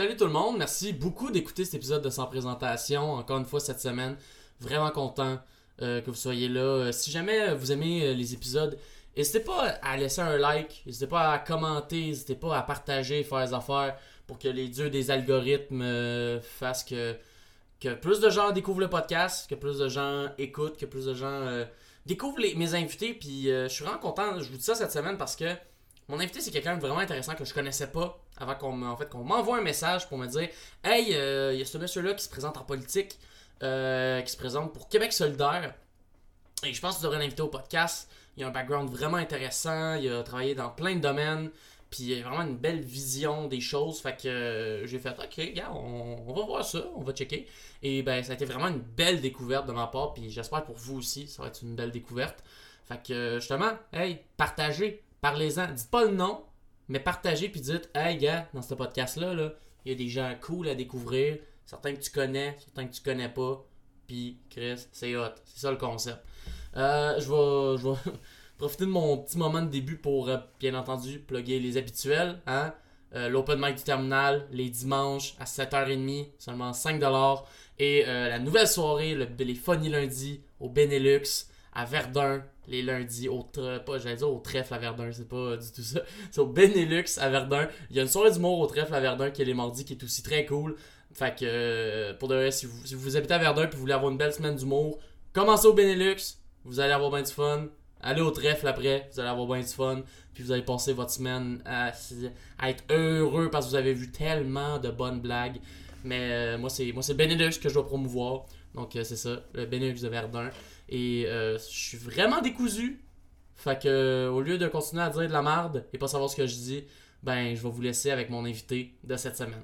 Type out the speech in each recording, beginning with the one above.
Salut tout le monde, merci beaucoup d'écouter cet épisode de Sans Présentation. Encore une fois cette semaine, vraiment content euh, que vous soyez là. Euh, si jamais vous aimez euh, les épisodes, n'hésitez pas à laisser un like, n'hésitez pas à commenter, n'hésitez pas à partager, faire des affaires pour que les dieux des algorithmes fassent que, que plus de gens découvrent le podcast, que plus de gens écoutent, que plus de gens découvrent mes invités. Puis je suis vraiment content, je vous dis ça cette semaine parce que mon invité, c'est quelqu'un de vraiment intéressant que je connaissais pas avant qu'on m'envoie un message pour me dire Hey, euh, il y a ce monsieur-là qui se présente en politique, euh, qui se présente pour Québec solidaire. Et je pense que tu devrais l'inviter au podcast. Il a un background vraiment intéressant, il a travaillé dans plein de domaines, puis il a vraiment une belle vision des choses. Fait que euh, j'ai fait Ok, gars, on, on, va voir ça, on va checker. Et ben, ça a été vraiment une belle découverte de ma part, puis j'espère pour vous aussi, ça va être une belle découverte. Fait que justement, hey, partagez, Parlez-en. Dites pas le nom, mais partagez puis dites Hey gars, dans ce podcast-là, il y a des gens cool à découvrir. Certains que tu connais, certains que tu connais pas. Puis Chris, c'est hot. C'est ça le concept. Euh, je vais, profiter de mon petit moment de début pour, euh, bien entendu, plugger les habituels. Hein? Euh, L'open mic du terminal, les dimanches à 7h30, seulement 5$. Et la nouvelle soirée, le, les funny lundi au Benelux à Verdun, les lundis au pas j'allais dire au trèfle à Verdun, c'est pas du tout ça. C'est au Benelux à Verdun. Il y a une soirée d'humour au trèfle à Verdun qui est les mardis qui est aussi très cool. Fait que euh, pour de vrai, si vous, habitez à Verdun et vous voulez avoir une belle semaine d'humour, commencez au Benelux, vous allez avoir bien du fun. Allez au trèfle après, vous allez avoir bien du fun. Puis vous allez passer votre semaine à, être heureux parce que vous avez vu tellement de bonnes blagues. Mais euh, moi, c'est moi c'est Benelux que je dois promouvoir. Donc euh, c'est ça, le Benelux de Verdun. Et euh, je suis vraiment décousu. Fait que euh, au lieu de continuer à dire de la merde et pas savoir ce que je dis, ben je vais vous laisser avec mon invité de cette semaine.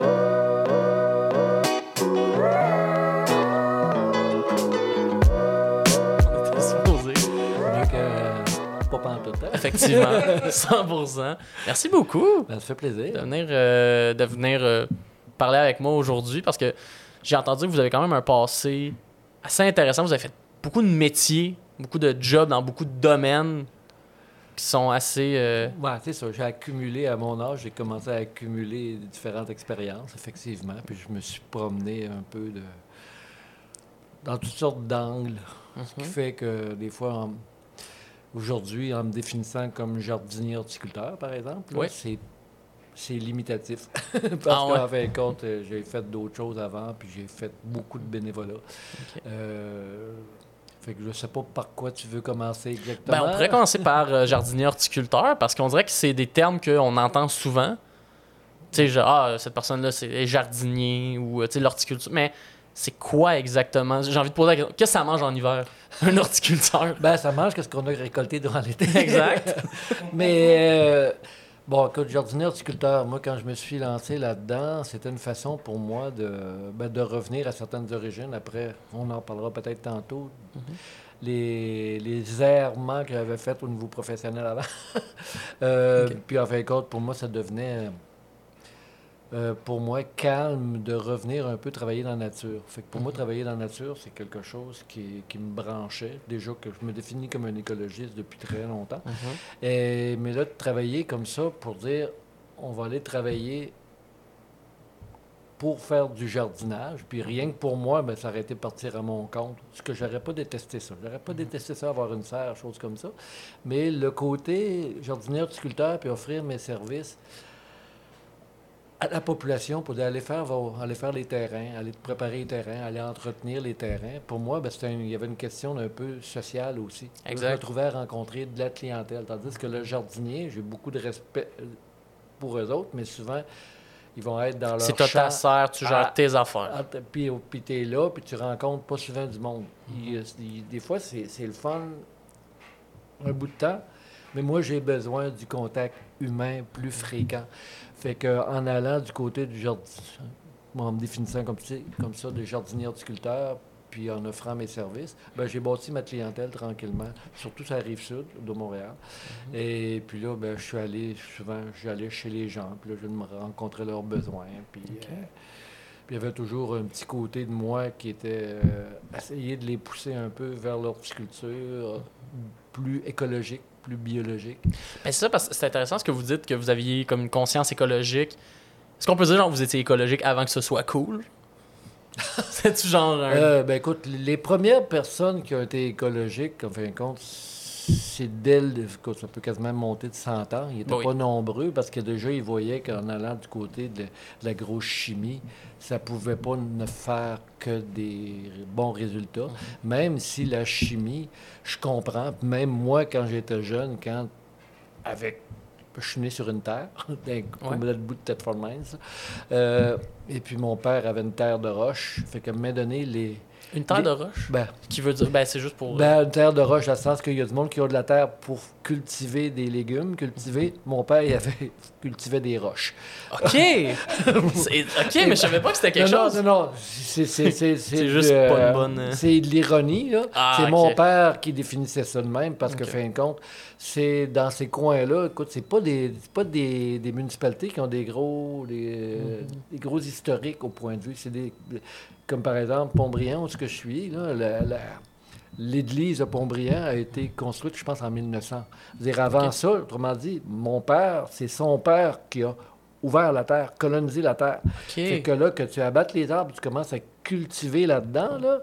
Effectivement, 100%. Merci beaucoup. Ben, ça fait plaisir. De venir, de venir parler avec moi aujourd'hui parce que j'ai entendu que vous avez quand même un passé assez intéressant. Vous avez fait beaucoup de métiers, beaucoup de jobs dans beaucoup de domaines qui sont assez. Euh... Ouais, c'est ça. J'ai accumulé à mon âge, j'ai commencé à accumuler différentes expériences, effectivement. Puis je me suis promené un peu de dans toutes sortes d'angles. Ce qui mhm. fait que des fois, aujourd'hui, en me définissant comme jardinier horticulteur, par exemple, c'est c'est limitatif. Parce ah qu'en fin de compte, euh, j'ai fait d'autres choses avant, puis j'ai fait beaucoup de bénévolat. Euh, fait que je sais pas par quoi tu veux commencer exactement. Ben, on pourrait commencer par euh, jardinier horticulteur, parce qu'on dirait que c'est des termes qu'on entend souvent. Tu sais, genre, ah, cette personne-là, c'est jardinier ou l'horticulture. Mais c'est quoi exactement? J'ai envie de poser la question. Qu'est-ce que ça mange en hiver, un horticulteur? Ben, ça mange ce qu'on a récolté durant l'été. exact. Mais. Bon, écoute, jardinier horticulteur, moi, quand je me suis lancé là-dedans, c'était une façon pour moi de, ben, de revenir à certaines origines. Après, on en parlera peut-être tantôt. Mm-hmm. Les, les errements que j'avais faits au niveau professionnel avant. euh, Puis, en fin de compte, pour moi, ça devenait euh, pour moi, calme de revenir un peu travailler dans la nature. Fait que pour moi, mhm. travailler dans la nature, c'est quelque chose qui, qui, me branchait. Déjà que je me définis comme un écologiste depuis très longtemps. Mhm. Et, mais là, de travailler comme ça pour dire, on va aller travailler pour faire du jardinage, puis rien que pour moi, ben, ça aurait été partir à mon compte. Parce que j'aurais pas détesté ça. J'aurais pas mhm. détesté ça, avoir une serre, chose comme ça. Mais le côté jardinier horticulteur, puis offrir mes services, à la population pour aller faire, aller faire les terrains, aller préparer les terrains, aller entretenir les terrains. Pour moi, ben, il y avait une question un peu sociale aussi. Exact. Je me trouvais à rencontrer de la clientèle. Tandis que le jardinier, j'ai beaucoup de respect euh, pour eux autres, mais souvent, ils vont être dans leur C'est toi ta serre, tu gères tes affaires. puis, puis tu es là, puis tu rencontres pas souvent du monde. Mm-hmm. des fois, c'est le fun un bout de temps, mais moi, j'ai besoin du contact humain plus fréquent. Fait qu'en allant du côté du jardin, en me définissant comme, comme ça, de jardinier horticulteur, puis en offrant mes services, ben, j'ai bâti ma clientèle tranquillement, surtout sur la rive sud de Montréal. Mhm. Et puis là, ben, je suis allé, souvent, j'allais chez les gens, puis là, je me rencontrais leurs besoins. Puis, euh, puis il y avait toujours un petit côté de moi qui était euh, essayer de les pousser un peu vers l'horticulture plus écologique, plus biologique. Mais c'est ça, parce que c'est intéressant ce que vous dites, que vous aviez comme une conscience écologique. Est-ce qu'on peut dire, genre, vous étiez écologique avant que ce soit cool? C'est-tu genre un... Euh, ben écoute, les premières personnes qui ont été écologiques, en fin de compte, c'est dès le- écoute, ça peut quasiment monter de 100 ans. Ils n'étaient Oui. pas nombreux parce que déjà, ils voyaient qu'en allant du côté de, de la grosse chimie, ça pouvait pas ne faire que des bons résultats. Même si la chimie, je comprends, même moi, quand j'étais jeune, quand avec je suis né sur une terre, comme le bout de Thetford Mines. Euh, et puis mon père avait une terre de roche. Fait qu'à un moment donné, les. Une terre de roche? Ben, Qui veut dire... Ben, c'est juste pour... ben, une terre de roche, dans le sens qu'il y a du monde qui a de la terre pour cultiver des légumes. Cultiver, mon père, il avait cultivait des roches. OK! OK, mais je savais pas que c'était quelque non, chose. Non, non, non. C'est, c'est, c'est, C'est juste pas une bonne, euh, C'est de l'ironie, là. Ah, c'est mon père qui définissait ça de même, parce que, Ok. fin de compte, c'est dans ces coins-là, écoute, c'est pas des c'est pas des, des municipalités qui ont des gros des, euh, Mhm. des gros historiques au point de vue. C'est des comme par exemple Pontbriand, où ce que je suis, là, la- la- L'église de Pontbriand a été construite, je pense, en 1900. C'est-à-dire, avant ça, autrement dit, mon père, c'est son père qui a ouvert la terre, colonisé la terre. Fait que là, que tu abattes les arbres, tu commences à cultiver là-dedans, là,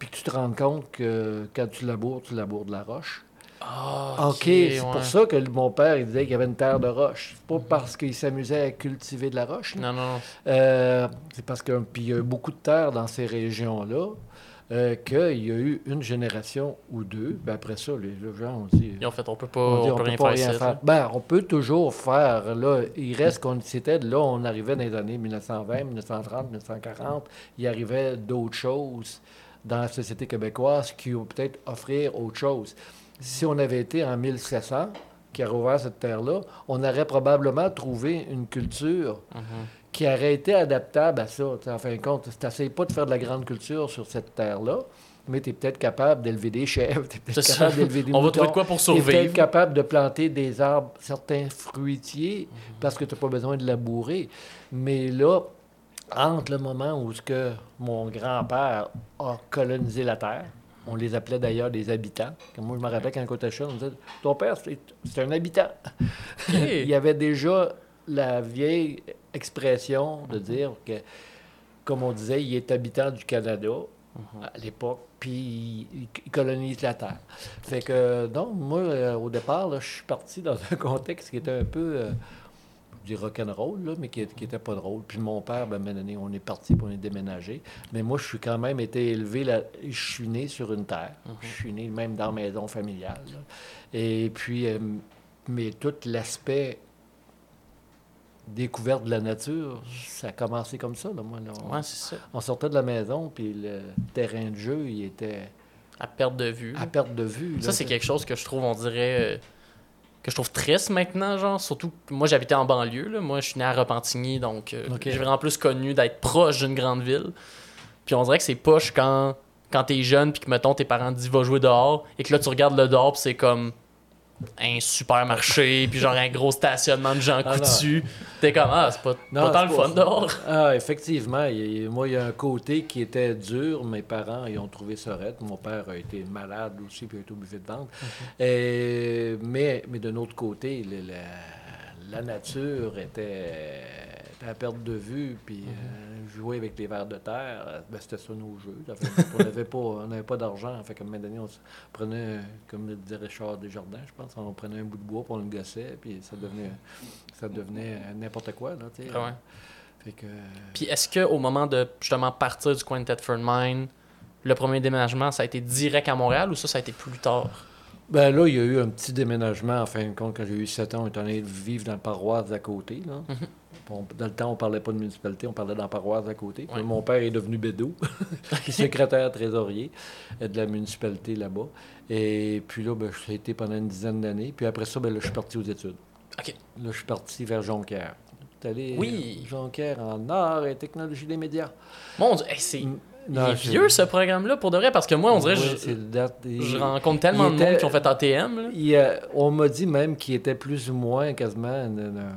puis que tu te rends compte que quand tu laboures, tu laboures de la roche. Ah, OK, c'est ouais. pour ça que mon père, il disait qu'il y avait une terre de roche. C'est pas parce qu'il s'amusait à cultiver de la roche. Non, non, non. Euh, c'est parce que puis il y a eu beaucoup de terre dans ces régions-là. euh, qu'il y a eu une génération ou deux. Ben après ça, les, les gens ont dit... Ils ont fait, on peut pas, On, dit, on on peut peut rien pas faire rien faire. Ben, on peut toujours faire. Là, il reste qu'on c'était là, on arrivait dans les années 1920, 1930, 1940. Il arrivait d'autres choses dans la société québécoise qui ont peut-être offrir autre chose. Si on avait été en 1700, qui a rouvert cette terre-là, on aurait probablement trouvé une culture Mhm. qui aurait été adaptable à ça. En fin de compte, tu n'essayes pas de faire de la grande culture sur cette terre-là, mais tu es peut-être capable d'élever des chèvres, tu es peut-être capable d'élever des On va moutons. trouver de quoi pour Tu es peut-être survivre. capable de planter des arbres, certains fruitiers, Mhm. parce que tu n'as pas besoin de labourer. Mais là, entre le moment où ce que mon grand-père a colonisé la terre, on les appelait d'ailleurs des habitants. Comme moi, je me rappelle quand j'étais jeune, on disait Ton père, c'est un habitant. Il y avait déjà la vieille expression de dire que, comme on disait, il est habitant du Canada à l'époque, puis il, colonise la Terre. Fait que, donc, moi, euh, au départ, là, je suis parti dans un contexte qui était un peu, euh, dis rock'n'roll, là, mais qui, qui était pas drôle. Puis mon père, ben, on est parti pour on est déménagé. Mais moi, je suis quand même été élevé, là, je suis né sur une terre. Je suis né même dans la maison familiale. là. Et puis, euh, mais tout l'aspect découverte de la nature, ça a commencé comme ça. Là, moi, là. on, Ouais, ça. on sortait de la maison, puis le terrain de jeu, il était À perte de vue. à perte de vue. Ça, c'est quelque chose que je trouve, on dirait, euh, que je trouve triste maintenant, genre. Surtout que moi, j'habitais en banlieue, là. Moi, je suis né à Repentigny, donc euh, j'ai vraiment plus connu d'être proche d'une grande ville. Puis on dirait que c'est poche quand, quand t'es jeune, puis que, mettons, tes parents te disent va jouer dehors, et que là, tu regardes le dehors, puis c'est comme un supermarché, puis genre un gros stationnement de gens Ah, coutus. T'es comme, ah, c'est pas, Non, pas tant le fun dehors. Ah, effectivement. il moi, il y a un côté qui était dur. Mes parents, ils ont trouvé raide. Mon père a été malade aussi, puis il a été obligé de vendre. Et- mais, mais d'un autre côté, la, la nature était, était à perte de vue. Puis euh, jouer avec les vers de terre, euh, ben, c'était ça nos jeux. Fait, on n'avait pas, d'argent. Fait qu'à un moment donné, on prenait, comme le disait Richard Desjardins, je pense, on prenait un bout de bois, puis on le gossait, puis ça devenait, ça devenait n'importe quoi. Là. Ah ouais. Fait que... Puis est-ce qu'au moment de justement partir du coin de Mine, le premier déménagement, ça a été direct à Montréal ou ça, ça a été plus tard? Ben là, il y a eu un petit déménagement, en fin de compte, quand j'ai eu 7 ans, on est allé vivre dans la paroisse à côté. Là. Mhm. On- dans le temps, on parlait pas de municipalité, on parlait paroisse à côté. Puis Ouais. Mon père est devenu bédou, secrétaire trésorier de la municipalité là-bas. Et puis là, ben, j'ai été pendant une dizaine d'années. Puis après ça, ben, là, je suis parti aux études. OK. Là, je suis parti vers Jonquière. Allé Oui. Jonquière en art et technologie des médias. Mon Dieu, hey, c'est il est vieux ce programme-là pour de vrai parce que moi, on dirait, Ouais, je, je rencontre tellement il de monde qui ont fait ATM. là. Il, euh, on m'a dit même qu'il était plus ou moins quasiment. une- une-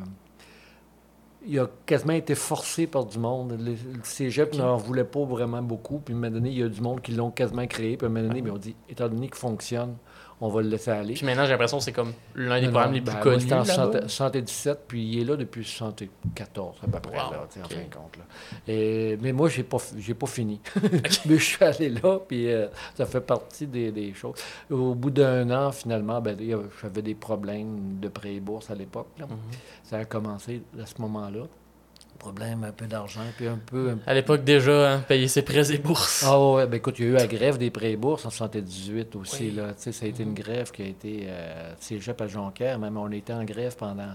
il a quasiment été forcé par du monde. Le, le cégep n'en voulait pas vraiment beaucoup. Puis à un moment donné, il y a du monde qui l'ont quasiment créé. Puis à un moment donné, ils ont dit étant donné qu'il fonctionne, on va le laisser aller. Puis maintenant, j'ai l'impression que c'est comme l'un des Non, programmes non, les plus ben, connus. J'étais en. 60 77, puis il est là depuis 74 à peu près, Wow, là, en fin de compte. Là. Et- mais moi, j'ai pas, j'ai pas fini. mais je suis allé là, puis euh, ça fait partie des, des choses. Au bout d'un an, finalement, ben, j'avais des problèmes de prêt et bourse à l'époque. Mhm. Ça a commencé à ce moment-là. Un peu d'argent, puis un peu... un- À l'époque, déjà, hein, payer ses prêts et bourses. Ah ouais, ben écoute, il y a eu la grève des prêts et bourses en 78 aussi. Oui. Là. Tu sais, ça a été une grève qui a été euh, cégep à Jonquière. Même on était en grève pendant.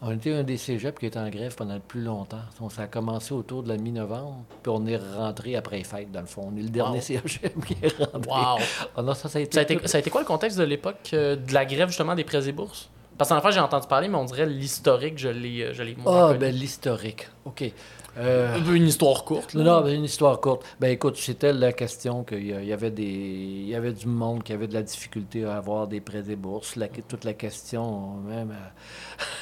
On était un des cégeps qui était en grève pendant le plus longtemps. Ça a commencé autour de la mi-novembre, puis on est rentré après les fêtes, dans le fond. On est le dernier Wow. cégep qui est rentré. Wow! Ah non, ça, ça a été. Ça a, été, tout- ça a été quoi le contexte de l'époque euh, de la grève, justement, des prêts et bourses? Parce qu'en fait, j'ai entendu parler, mais on dirait l'historique, je l'ai euh, je Ah, ben l'historique. OK. Euh, Un peu une histoire courte. là. Non, mais une histoire courte. Ben écoute, c'était la question qu'il y a- il y avait des il y avait du monde qui avait de la difficulté à avoir des prêts et bourses. La- toute la question, même,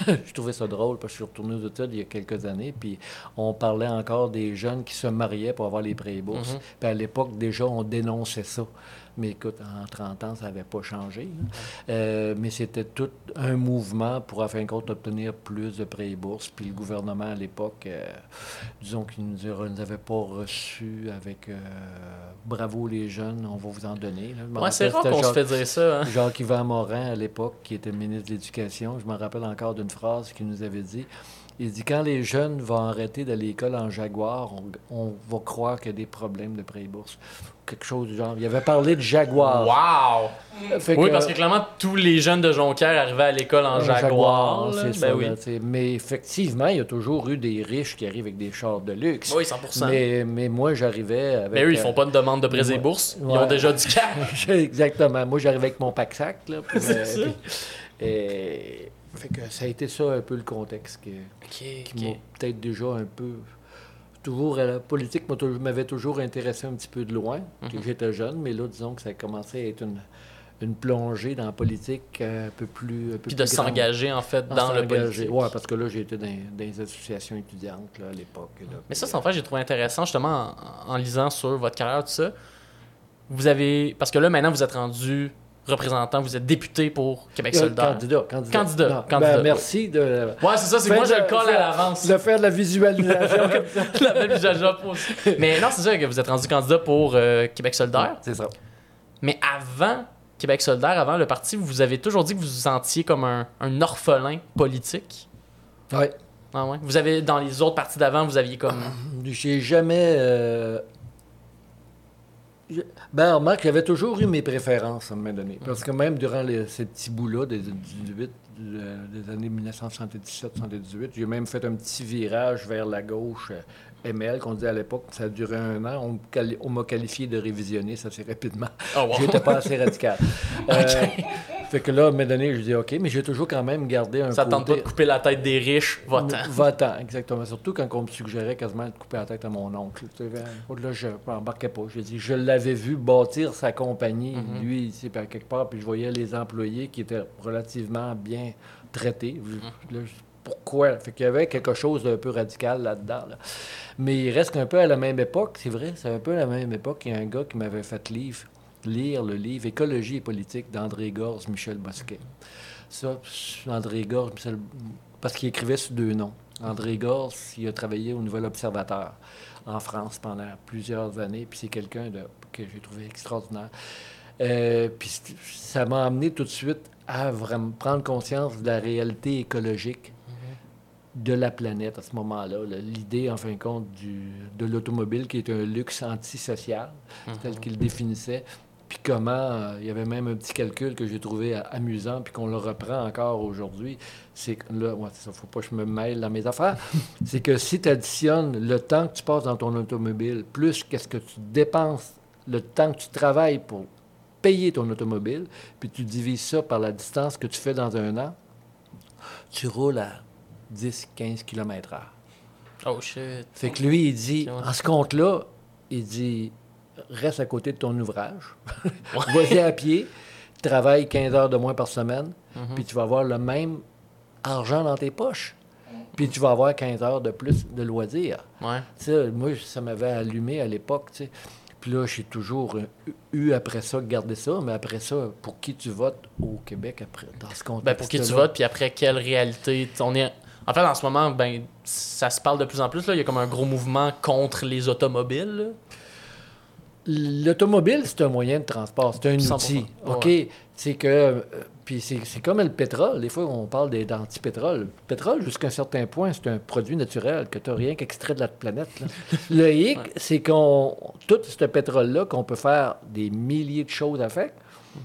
euh, je trouvais ça drôle parce que je suis retourné aux études il y a quelques années, puis on parlait encore des jeunes qui se mariaient pour avoir les prêts et bourses. Mhm. Puis à l'époque, déjà, on dénonçait ça. Mais écoute, en 30 ans, ça n'avait pas changé. Euh, mais c'était tout un mouvement pour, en fin de compte, obtenir plus de prêts et bourses. Puis le gouvernement, à l'époque, euh, disons qu'il ne nous, nous avait pas reçus avec euh, bravo les jeunes, on va vous en donner. Ouais, c'est rare qu'on se fait dire ça. hein. Jacques- Jacques-Yvan Morin, à l'époque, qui était ministre de l'Éducation, je me rappelle encore d'une phrase qu'il nous avait dit. Il dit Quand les jeunes vont arrêter d'aller à l'école en Jaguar, on, on va croire qu'il y a des problèmes de prêt et bourse. Quelque chose du genre. Il avait parlé de Jaguar. Wow! Fait Oui, que- parce que clairement, tous les jeunes de Jonquière arrivaient à l'école en Jaguar. là. c'est ben ça. oui. là, tu sais. mais effectivement, il y a toujours eu des riches qui arrivent avec des chars de luxe. Oui, 100%. Mais, mais moi, j'arrivais avec. Mais eux, ils euh, font pas de demande de prêts et ouais. bourses. Ils ont déjà du cash. Exactement. Moi, j'arrivais avec mon pack-sac. Là, puis, euh, ça. puis- et- fait que ça a été ça un peu le contexte que- qui m'a peut-être déjà un peu. Toujours, à la politique m'a toujours- m'avait toujours intéressé un petit peu de loin, que j'étais jeune, mais là, disons que ça a commencé à être une, une plongée dans la politique euh, un peu plus. Un peu Puis de plus s'engager, en fait, dans le politique. Ouais, parce que là, j'étais dans, dans les associations étudiantes là, à l'époque. Mais ça, c'est en fait, j'ai trouvé intéressant, justement, en, en lisant sur votre carrière, tout ça. Vous avez. Parce que là, maintenant, vous êtes rendu représentant, vous êtes député pour Québec Euh, solidaire. Candidat, candidat. Candidat, Non, candidat, ben, merci de. Ouais, c'est ça, c'est que moi, je Fais le de- colle à l'avance. De faire de la visualisation comme ça. La belle visage de pause. Mais non, c'est ça que vous êtes rendu candidat pour euh, Québec solidaire. C'est ça. Mais avant Québec solidaire, avant le parti, vous avez toujours dit que vous vous sentiez comme un, un orphelin politique. Oui. Ah ouais? Vous avez, dans les autres partis d'avant, vous aviez comme. J'ai jamais. euh, je- Ben, remarque, j'avais toujours eu mes préférences à un moment donné. Parce que même durant les- ces petits bouts-là des, 18, euh, des années 1977-78, j'ai même fait un petit virage vers la gauche euh, ML, qu'on disait à l'époque. Ça a duré un an. On, m'a qualifié de révisionner ça assez rapidement. Oh, wow. J'étais pas assez radical. Euh, fait que là, à un moment donné, je dis OK, mais j'ai toujours quand même gardé un Ça tente pas côté... de couper la tête des riches, votant. Votant, exactement. Surtout quand on me suggérait quasiment de couper la tête à mon oncle. Ben, Là, je n'embarquais pas. Je dis, je l'avais vu bâtir sa compagnie, Mhm. lui, ici, par quelque part, puis je voyais les employés qui étaient relativement bien traités. Je- là, je- pourquoi? Fait qu'il y avait quelque chose d'un peu radical là-dedans. là. Mais il reste qu'un peu à la même époque, c'est vrai, c'est un peu à la même époque. Il y a un gars qui m'avait fait lire le livre Écologie et politique d'André Gorz, Michel Bosquet. Ça, André Gorz, Michel- parce qu'il écrivait sous deux noms. André Gorz, il a travaillé au Nouvel Observateur en France pendant plusieurs années, puis c'est quelqu'un que j'ai trouvé extraordinaire. Euh, puis ça m'a amené tout de suite à vraiment prendre conscience de la réalité écologique de la planète à ce moment-là. là. L'idée, en fin de compte, du, de l'automobile qui est un luxe antisocial, tel qu'il définissait. Puis comment, euh, il y avait même un petit calcul que j'ai trouvé euh, amusant, puis qu'on le reprend encore aujourd'hui. C'est que là, ouais, ça, faut pas que je me mêle dans mes affaires. c'est que si tu additionnes le temps que tu passes dans ton automobile, plus qu'est-ce que tu dépenses, le temps que tu travailles pour payer ton automobile, puis tu divises ça par la distance que tu fais dans un an, tu roules à 10-15 km/h. Oh shit. Fait que lui, il dit, en ce compte-là, il dit, reste à côté de ton ouvrage, vas-y à pied, travaille 15 heures de moins par semaine, Mhm. puis tu vas avoir le même argent dans tes poches. Puis tu vas avoir 15 heures de plus de loisirs. Ouais. Moi, ça m'avait allumé à l'époque, tu sais. Puis là, j'ai toujours eu après ça gardé ça, mais après ça, pour qui tu votes au Québec après, dans ce contexte Ben, pour qui tu votes, puis après, quelle réalité? On est... En fait, en ce moment, ben, ça se parle de plus en plus. Là. Il y a comme un gros mouvement contre les automobiles. là. L'automobile, c'est un moyen de transport, c'est un 100%. outil. OK? Ouais. C'est que. euh, puis c'est comme le pétrole. Des fois, on parle des- d'anti-pétrole. Le pétrole, jusqu'à un certain point, c'est un produit naturel que tu n'as rien qu'extrait de la planète. là. Le hic, c'est qu'on. Tout ce pétrole-là, qu'on peut faire des milliers de choses avec,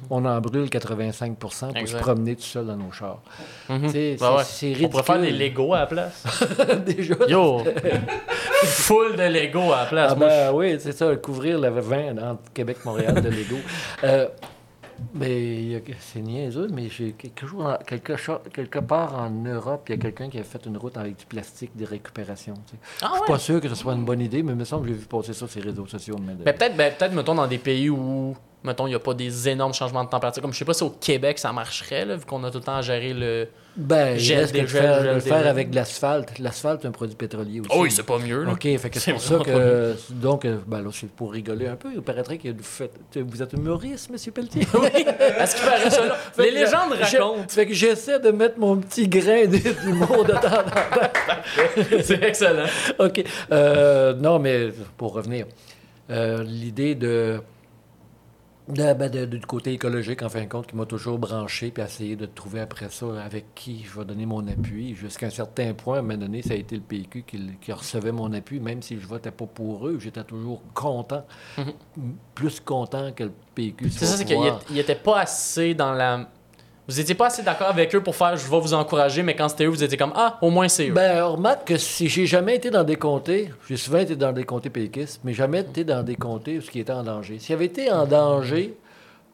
on en brûle 85% pour se promener tout seul dans nos chars. Mhm. C'est- ouais. c'est On pourrait faire des ridicule. Legos à la place. Déjà. Yo! Full de Legos à la place. Ah Moi, ben oui, c'est ça, couvrir le vin entre Québec et Montréal de Lego. Euh, mais y a- c'est niaiseux, mais j'ai quelque, chose quelque, part en Europe, il y a quelqu'un qui a fait une route avec du plastique de récupération. tu sais. Ah Je suis ouais? pas sûr que ce soit une bonne idée, mais il me semble que j'ai vu passer ça sur les réseaux sociaux. Ben, peut-être, ben, peut-être, mettons, dans des pays où, mettons, il n'y a pas des énormes changements de température. Comme je sais pas si au Québec ça marcherait, là, vu qu'on a tout le temps à gérer le. Ben, il Gel que faire, le faire avec de l'asphalte. L'asphalte, c'est un produit pétrolier aussi. Oh, oui, c'est pas mieux, là. OK, fait que c'est pour ça que. Donc, euh, ben là, c'est pour rigoler un peu. Il paraîtrait que vous, faites, vous êtes humoriste, M. Pelletier. Est-ce qu'il paraît ça, là? Fait Les légendes racontent. Fait que j'essaie de mettre mon petit grain d'humour de temps en temps. c'est excellent. OK. Euh, non, mais pour revenir, euh, l'idée de, de, ben, de- du côté écologique, en fin de compte, qui m'a toujours branché, puis essayer de trouver après ça avec qui je vais donner mon appui. Jusqu'à un certain point, à un moment donné, ça a été le PQ qui, qui recevait mon appui, même si je votais pas pour eux, j'étais toujours content, Mhm. plus content que le PQ. C'est ça, c'est qu'il pouvoir. était pas assez dans la. Vous étiez pas assez d'accord avec eux pour faire je vais vous encourager, mais quand c'était eux, vous étiez comme ah, au moins c'est eux. Ben, remarque que si j'ai jamais été dans des comtés, j'ai souvent été dans des comtés péquistes, mais jamais été dans des comtés où ce qui était en danger. S'il avait été en danger,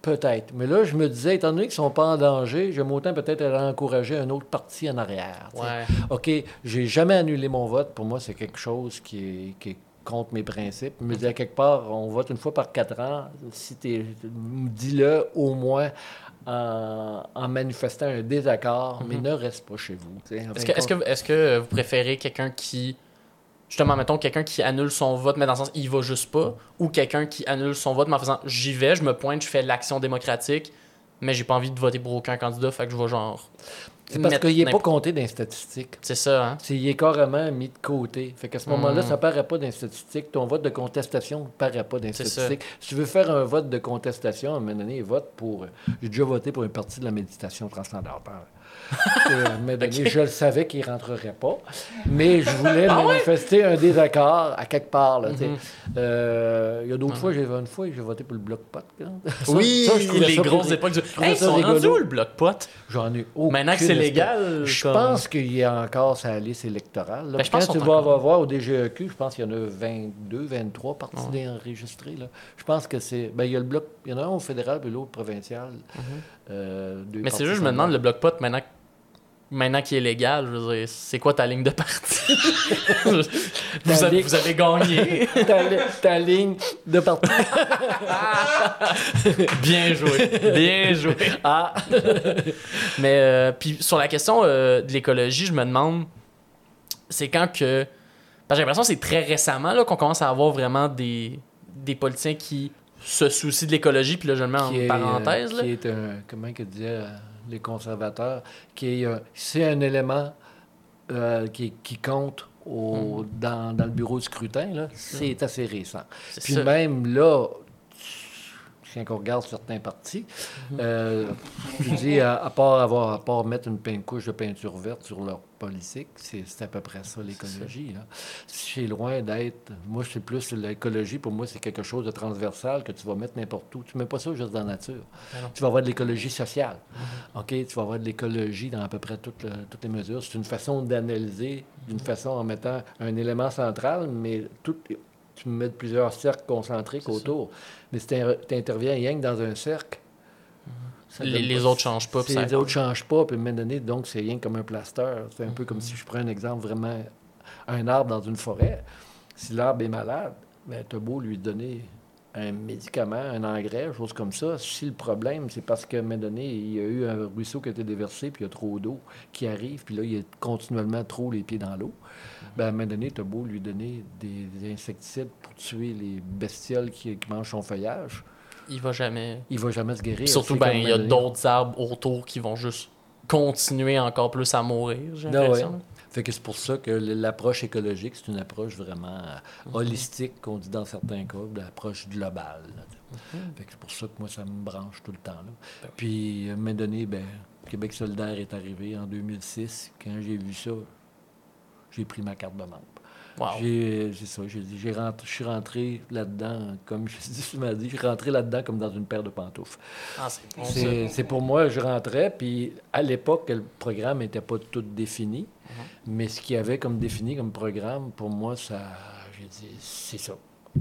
peut-être. Mais là, je me disais, étant donné qu'ils sont pas en danger, j'aime autant peut-être aller encourager un autre parti en arrière. Ouais. OK, j'ai jamais annulé mon vote. Pour moi, c'est quelque chose qui est, qui est contre mes principes. Je me disais, quelque part, on vote une fois par quatre ans. Si tu dis-le au moins en, en manifestant un désaccord, mais ne reste pas chez vous. Est-ce que, vous préférez quelqu'un qui. Justement, mettons, quelqu'un qui annule son vote, mais dans le sens, il va juste pas, ou quelqu'un qui annule son vote, mais en faisant, j'y vais, je me pointe, je fais l'action démocratique, mais j'ai pas envie de voter pour aucun candidat, fait que je vais genre. C'est parce qu'il n'est pas compté dans les statistiques. C'est ça, hein? C'est, il est carrément mis de côté. Fait qu'à ce moment-là, Mhm. ça paraît pas dans les statistiques. Ton vote de contestation ne paraît pas dans les statistiques. Si tu veux faire un vote de contestation, à un moment donné, vote pour... J'ai déjà voté pour une partie de la méditation transcendatale. Euh, à un moment donné, Je le savais qu'il ne rentrerait pas, mais je voulais manifester un désaccord à quelque part. Mhm. Euh, il y a d'autres fois, j'ai une fois, j'ai voté pour le bloc pot. Ça- oui, ça, je trouvais les grosses époques du. Hey, ils ça sont rigolo. rendus où le bloc pot? J'en ai Maintenant que aucune c'est légal. Je comme- pense qu'il y a encore sa liste électorale. là. Ben, je Quand pense tu vas encore- voir au DGEQ, je pense qu'il y en a 22, 23 partis enregistrés. Là. Je pense que c'est. Ben, il y a le bloc. Il y en a un au fédéral et l'autre provincial. Euh, deux Mhm. Mais c'est juste, je me demande, le bloc pot, maintenant, maintenant qu'il est légal, je veux dire, c'est quoi ta ligne de parti? vous, avez, vous avez gagné. ta, li- ta ligne de parti. Bien joué. Bien joué. Ah! Mais euh, puis sur la question euh, de l'écologie, je me demande, c'est quand que. Parce que j'ai l'impression que c'est très récemment qu'on commence à avoir vraiment des, des politiciens qui se soucient de l'écologie, puis là je le mets en qui est, parenthèse. euh, là. qui est un, comment que euh, les conservateurs, qui est, c'est un élément euh, qui, qui compte au, dans, dans le bureau de scrutin, là, c'est assez récent. Puis ça. même là, quand on regarde certains partis, euh, je dis, à, à part avoir, à part mettre une peine couche de peinture verte sur leur politique, c'est à peu près ça l'écologie. là. C'est loin d'être. Moi, c'est plus l'écologie. Pour moi, c'est quelque chose de transversal que tu vas mettre n'importe où. Tu mets pas ça juste dans la nature. Ben tu vas avoir de l'écologie sociale. OK? Tu vas avoir de l'écologie dans à peu près toutes, le- toutes les mesures. C'est une façon d'analyser, d'une façon en mettant un élément central, mais tout, tu mets plusieurs cercles concentriques ça. autour. Mais si tu interviens rien que dans un cercle, Les, autres changent pas. les autres ne changent pas, puis à un moment donné, donc c'est rien comme un plaster. C'est un peu comme si je prends un exemple vraiment, un arbre dans une forêt. Si l'arbre est malade, ben, tu as beau lui donner un médicament, un engrais, chose comme ça. Si le problème, c'est parce qu'à un moment donné, il y a eu un ruisseau qui a été déversé, puis il y a trop d'eau qui arrive, puis là, il y a continuellement trop les pieds dans l'eau. Ben, à un moment donné, tu as beau lui donner des, des insecticides pour tuer les bestioles qui, qui mangent son feuillage, Il va jamais. il va jamais se guérir. Puis surtout, ben, il y a d'autres arbres autour qui vont juste continuer encore plus à mourir, j'ai Ah l'impression. ouais. Fait que c'est pour ça que l'approche écologique, c'est une approche vraiment euh, holistique, qu'on dit dans certains cas, de l'approche globale. là, sais. Fait que c'est pour ça que moi, ça me branche tout le temps. Là. Puis, à un moment donné, ben, Québec solidaire est arrivé en 2006. Quand j'ai vu ça, j'ai pris ma carte de membre. Wow. J'ai, c'est ça, j'ai rentré- je suis rentré là-dedans, comme je dis, tu m'as dit, je suis rentré là-dedans comme dans une paire de pantoufles. Ah, c'est bon, pour moi, je rentrais, puis à l'époque, le programme n'était pas tout défini, mais ce qu'il y avait comme défini comme programme, pour moi, ça, j'ai dit, c'est ça.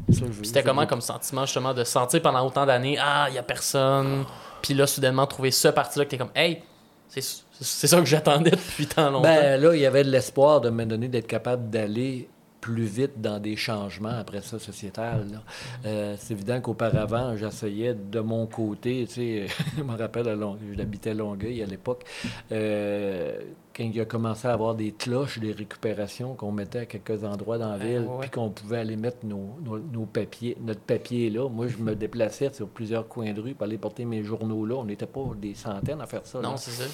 Je C'était je comment comme sentiment justement de sentir pendant autant d'années ah il y a personne puis là soudainement trouver ce parti là que t'es comme hey c'est c'est ça que j'attendais depuis tant longtemps Ben là, il y avait de l'espoir de me donner d'être capable d'aller plus vite dans des changements après ça sociétal. Euh, c'est évident qu'auparavant, j'essayais de mon côté, tu sais, je me rappelle, Long- j'habitais à Longueuil à l'époque, euh, quand il a commencé à avoir des cloches, des récupérations qu'on mettait à quelques endroits dans la Ben, ville, ouais. puis qu'on pouvait aller mettre nos, nos- nos papiers, notre papier là. Moi, je me déplaçais sur plusieurs coins de rue pour aller porter mes journaux là. On n'était pas des centaines à faire ça. non c'est ça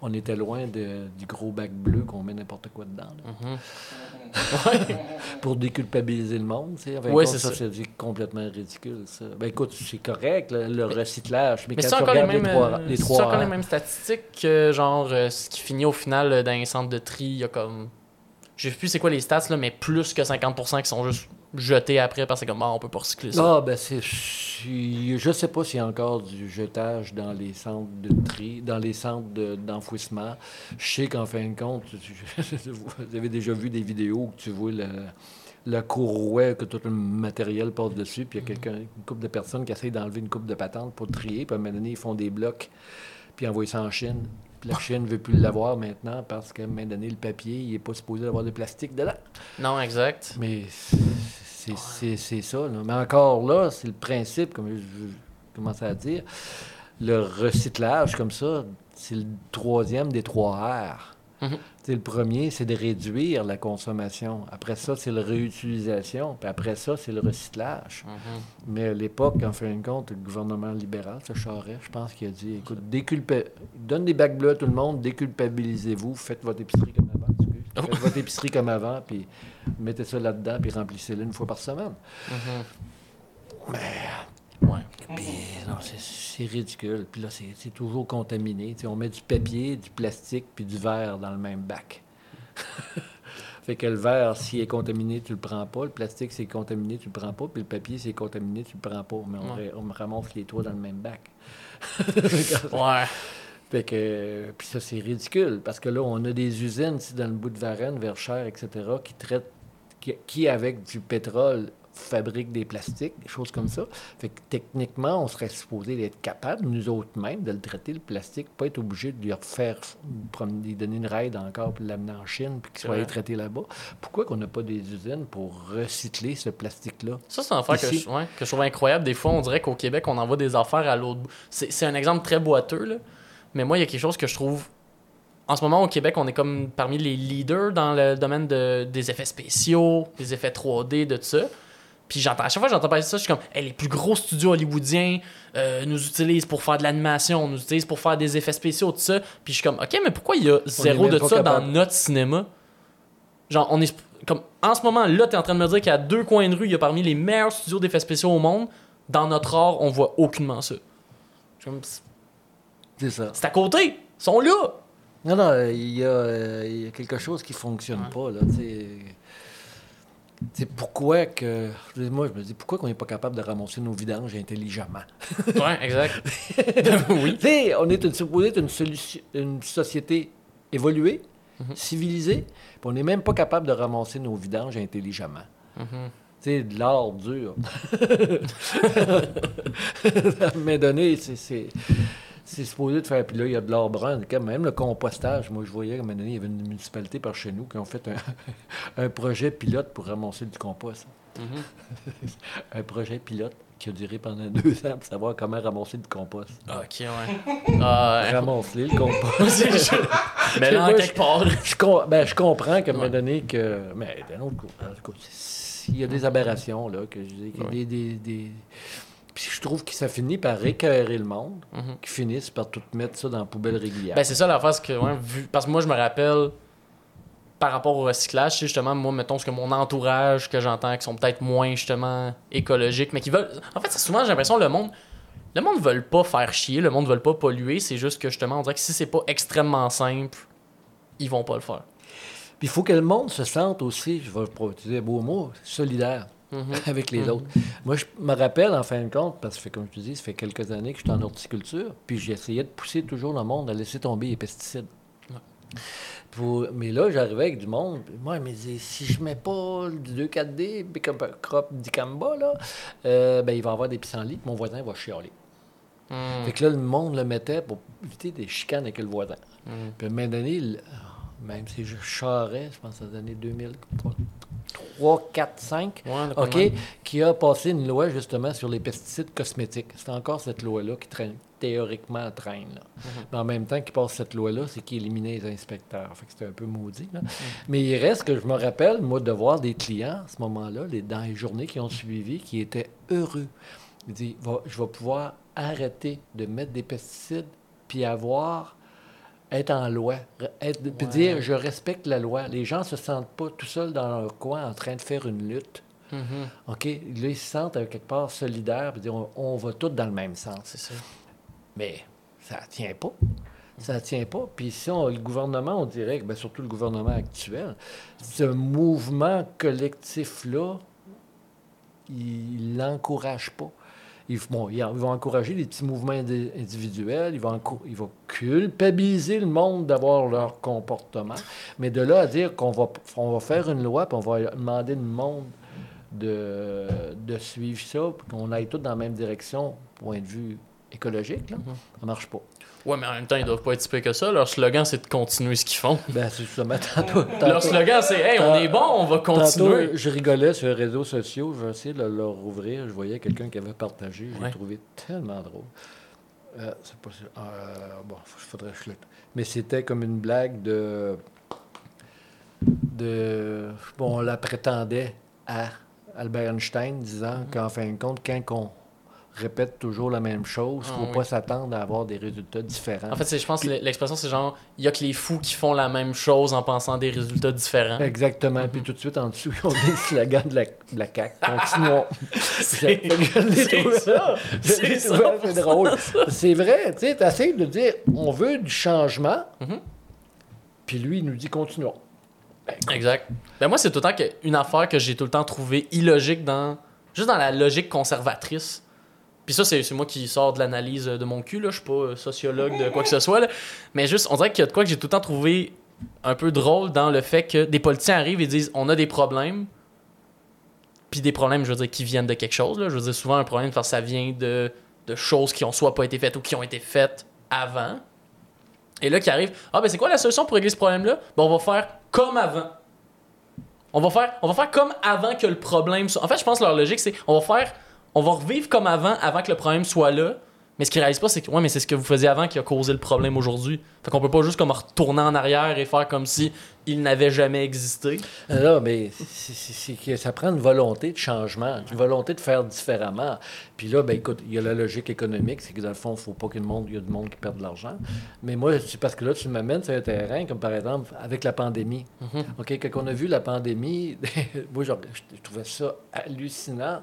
On était loin de- du gros bac bleu qu'on met n'importe quoi dedans. Mhm. Pour déculpabiliser le monde, tu sais. De compte, c'est ça, ça. c'est complètement ridicule, ça. Ben écoute, c'est correct, le, le recyclage. Mais, mais quand tu encore les regardes mêmes les trois, euh, c'est encore les mêmes statistiques que genre euh, ce qui finit au final euh, dans un centre de tri il y a comme je sais plus c'est quoi les stats là mais plus que 50% qui sont juste jetés après parce que comme ah, on peut pas recycler ça Ah, ben c'est. Je sais pas s'il y a encore du jetage dans les centres de tri, dans les centres de- d'enfouissement. Je sais qu'en fin de compte, tu- vous avez déjà vu des vidéos où tu vois le, le courroie, que tout le matériel passe dessus, puis il y a quelqu'un, une couple de personnes qui essayent d'enlever une coupe de patente pour trier, puis à un moment donné, ils font des blocs, puis envoient ça en Chine. La Chine ne veut plus l'avoir maintenant parce qu'à un moment donné, le papier, il n'est pas supposé avoir de plastique dedans. non exact Mais c'est c'est- c'est ça. là. Mais encore là, c'est le principe, comme je, je commençais à dire. Le recyclage, comme ça, c'est le troisième des trois R. Mhm. Le premier, c'est de réduire la consommation. Après ça, c'est la réutilisation. Puis après ça, c'est le recyclage. Mhm. Mais à l'époque, en fin de compte, le gouvernement libéral, ça Charest, je pense qu'il a dit écoute, déculpa... donne des bacs bleus à tout le monde, déculpabilisez-vous, faites votre épicerie comme avant. Faites votre épicerie comme avant, puis mettez ça là-dedans, puis remplissez-le une fois par semaine. Mhm. Ouais Puis non, c'est- c'est ridicule. Puis là, c'est c'est toujours contaminé. Tu sais, on met du papier, du plastique, puis du verre dans le même bac. fait que le verre, s'il est contaminé, tu le prends pas. Le plastique, s'il est contaminé, tu le prends pas. Puis le papier, s'il est contaminé, tu le prends pas. Mais on, Ouais. on ramasse les trois dans le même bac. ouais Fait que, puis ça, c'est ridicule, parce que là, on a des usines ici dans le bout de Varennes, Verchères, etc., qui traitent, qui, qui, avec du pétrole, fabriquent des plastiques, des choses comme ça. Fait que techniquement, on serait supposé être capable, nous autres mêmes, de le traiter, le plastique, pas être obligé de lui refaire, lui donner une raide encore, puis l'amener en Chine, puis qu'il soit vrai. traité là-bas. Pourquoi qu'on n'a pas des usines pour recycler ce plastique-là? Ça, c'est un affaire que je, ouais, que je trouve incroyable. Des fois, on dirait qu'au Québec, on envoie des affaires à l'autre bout. C'est c'est un exemple très boiteux, là. Mais moi, il y a quelque chose que je trouve. En ce moment, au Québec, on est comme parmi les leaders dans le domaine de- des effets spéciaux, des effets 3D, de tout ça. Puis j'entends, à chaque fois que j'entends parler de ça, je suis comme, Hey, les plus gros studios hollywoodiens euh, nous utilisent pour faire de l'animation, nous utilisent pour faire des effets spéciaux, tout ça. Puis je suis comme, ok, mais pourquoi il y a zéro de ça dans notre cinéma? Genre, on est. Comme, en ce moment, là, t'es en train de me dire qu'à deux coins de rue, il y a parmi les meilleurs studios d'effets spéciaux au monde. Dans notre art, on voit aucunement ça. Je suis comme, C'est ça. c'est à côté! Ils sont là! Non, non, il y, a, euh, il y a quelque chose qui fonctionne pas, là, tu sais. C'est pourquoi que. Moi, je me dis, pourquoi qu'on n'est pas capable de ramasser nos vidanges intelligemment? Ouais, exact. oui. Tu sais, on est une, supposé être une, solution- une société évoluée, civilisée, puis on n'est même pas capable de ramasser nos vidanges intelligemment. Mhm. Tu sais, de l'art dur. à un moment donné, c'est- c'est. Supposé de faire. Puis là, il y a de l'or brun. Quand même, le compostage. Moi, je voyais qu'à un moment donné, il y avait une municipalité par chez nous qui ont fait un, un projet pilote pour ramasser du compost. Mhm. Un projet pilote qui a duré pendant deux ans pour savoir comment ramasser du compost. Ok, ouais. Ah, ouais. Ramasse-les, le compost. Mais là, Moi, quelque part. Je, com- ben, je comprends qu'à un moment donné que. Mais d'un autre côté, il y a des aberrations, là, que je dis, qu'il y a Ouais. des, des, des- Puis je trouve que ça finit par écœurer le monde, Mhm. qui finissent par tout mettre ça dans la poubelle régulière. Ben, c'est ça la face que, ouais, vu, parce que moi, je me rappelle, par rapport au recyclage, sais, justement, moi, mettons, ce que mon entourage que j'entends, qui sont peut-être moins, justement, écologiques, mais qui veulent. En fait, c'est souvent, j'ai l'impression, le monde. Le monde ne veut pas faire chier, le monde ne veut pas polluer, c'est juste que, justement, on dirait que si c'est pas extrêmement simple, ils vont pas le faire. Puis il faut que le monde se sente aussi, je vais utiliser un beau mot, solidaire Mhm. avec les mhm. autres. Moi, je me rappelle, en fin de compte, parce que, comme je te dis, ça fait quelques années que je suis en horticulture, puis j'essayais de pousser toujours le monde à laisser tomber les pesticides. Mais là, j'arrivais avec du monde. Moi, mais si je mets pas du 2,4-D, puis comme crop d'Icamba, là, euh, ben, il va y avoir des pissenlits, puis mon voisin va chialer. Mm. Fait que là, le monde le mettait pour éviter des chicanes avec le voisin. Mm. Puis à un moment donné, même si je charrais, je pense que ça donnait 2000, 3, 4, 5, OK, qui a passé une loi justement sur les pesticides cosmétiques. C'est encore cette loi-là qui traîne, théoriquement traîne. Mais en même temps qu'il passe cette loi-là, c'est qu'il éliminait les inspecteurs. Fait que c'était un peu maudit. Là. Mais il reste que je me rappelle, moi, de voir des clients à ce moment-là, dans les journées qui ont suivi, qui étaient heureux. Ils disent, je vais pouvoir arrêter de mettre des pesticides puis avoir être en loi, puis dire je respecte la loi. Les gens se sentent pas tout seuls dans leur coin en train de faire une lutte. Mhm. OK? Là, ils se sentent quelque part solidaires, puis dire on, on va tous dans le même sens. C'est ça. Mais ça tient pas. Ça tient pas. Puis si on- le gouvernement, on dirait, que, ben, surtout le gouvernement actuel, ce mouvement collectif-là, il l'encourage pas. Il, bon, il, va encourager les petits mouvements indi- individuels, il va, encou- il va culpabiliser le monde d'avoir leur comportement. Mais de là à dire qu'on va, on va faire une loi, puis on va demander le monde de, de suivre ça, qu'on aille tous dans la même direction, point de vue écologique, là, ça marche pas. Ouais, mais en même temps, ils doivent pas être si peu que ça. Leur slogan, c'est de continuer ce qu'ils font. Ben, c'est justement tantôt. Leur slogan, c'est Hey, on est bon, on va continuer. Tantôt, je rigolais sur les réseaux sociaux, je vais essayer de leur ouvrir. Je voyais quelqu'un qui avait partagé, je l'ai Ouais. trouvé tellement drôle. Euh, c'est pas sûr. Euh, bon, il faudrait que je le. Mais c'était comme une blague de. de. Bon, on la prétendait à Albert Einstein, disant qu'en fin de compte, quand on répète toujours la même chose, il Ah ne faut pas s'attendre à avoir des résultats différents. En fait, c'est- je pense que l'expression, c'est genre Il y a que les fous qui font la même chose en pensant des résultats différents. Exactement. Puis tout de suite en dessous, ils ont des slogans de la, de la CAQ. Continuons. C'est c'est ça. C'est ça. assez drôle. C'est vrai, tu sais, tu essaies de dire, on veut du changement, Mhm. puis lui, il nous dit, continuons. Exact. Ben moi, c'est tout le temps que- une affaire que j'ai tout le temps trouvé illogique dans. Juste dans la logique conservatrice. Puis ça, c'est moi qui sors de l'analyse de mon cul, là. Je suis pas euh, sociologue de quoi que ce soit, là. Mais juste, on dirait qu'il y a de quoi que j'ai tout le temps trouvé un peu drôle dans le fait que des politiciens arrivent et disent on a des problèmes. Puis des problèmes, je veux dire, qui viennent de quelque chose, là. Je veux dire, souvent, un problème, ça vient de, de choses qui ont soit pas été faites ou qui ont été faites avant. Et là, qui arrive, ah ben c'est quoi la solution pour régler ce problème-là? Ben on va faire comme avant. On va faire, on va faire comme avant que le problème soit. En fait, je pense que leur logique, c'est on va faire, on va revivre comme avant, avant que le problème soit là. Mais ce qu'ils réalisent pas, c'est que ouais, mais c'est ce que vous faisiez avant qui a causé le problème aujourd'hui. Fait qu'on peut pas juste comme retourner en arrière et faire comme si il n'avait jamais existé. Mais c'est- c'est c'est que ça prend une volonté de changement, une volonté de faire différemment. Puis là, ben écoute, il y a la logique économique, c'est que dans le fond, il ne faut pas qu'il y ait du monde, qui perde de l'argent. Mais moi, c'est parce que là, tu m'amènes sur un terrain, comme par exemple avec la pandémie. Mhm. OK, quand on a vu la pandémie, moi, genre, je, je trouvais ça hallucinant.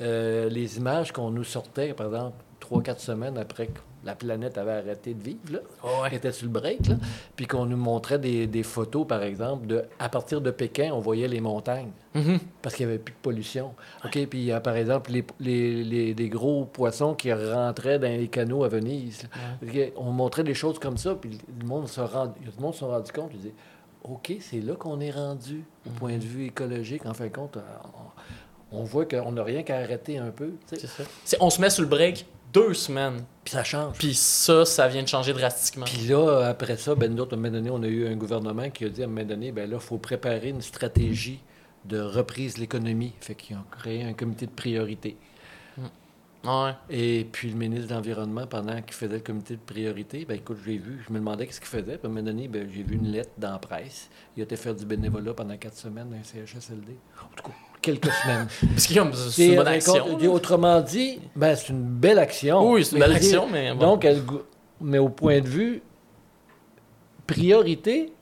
Euh, les images qu'on nous sortait, par exemple, trois, quatre semaines après que la planète avait arrêté de vivre, là, qui était sur le break, là, puis qu'on nous montrait des, des photos, par exemple, de à partir de Pékin, on voyait les montagnes Mhm. parce qu'il n'y avait plus de pollution. OK, puis il y a, par exemple, les, les, les- les gros poissons qui rentraient dans les canaux à Venise. On montrait des choses comme ça, puis le monde se rend, tout le monde s'est rendu compte, ils disaient, OK, c'est là qu'on est rendu, au point de vue écologique. En fin de compte, euh, on, on voit qu'on n'a rien qu'à arrêter un peu, ça. On se met sur le break deux semaines. puis ça change. Puis ça, ça vient de changer drastiquement. Puis là, après ça, ben, nous autres, à un moment donné, on a eu un gouvernement qui a dit à un moment donné, ben là, il faut préparer une stratégie de reprise de l'économie. Fait qu'ils ont créé un comité de priorité. Ouais. Et puis le ministre de l'Environnement, pendant qu'il faisait le comité de priorité, ben écoute, je l'ai vu, je me demandais qu'est-ce qu'il faisait. Puis à un moment donné, ben, j'ai vu une lettre dans la presse. Il a été faire du bénévolat pendant quatre semaines dans un CHSLD. En tout cas, quelques semaines. Parce que comme, c'est une bonne action. Autrement dit, ben, c'est une belle action. Oui, c'est une belle action, mais bon. Donc, elle mais au point de vue priorité,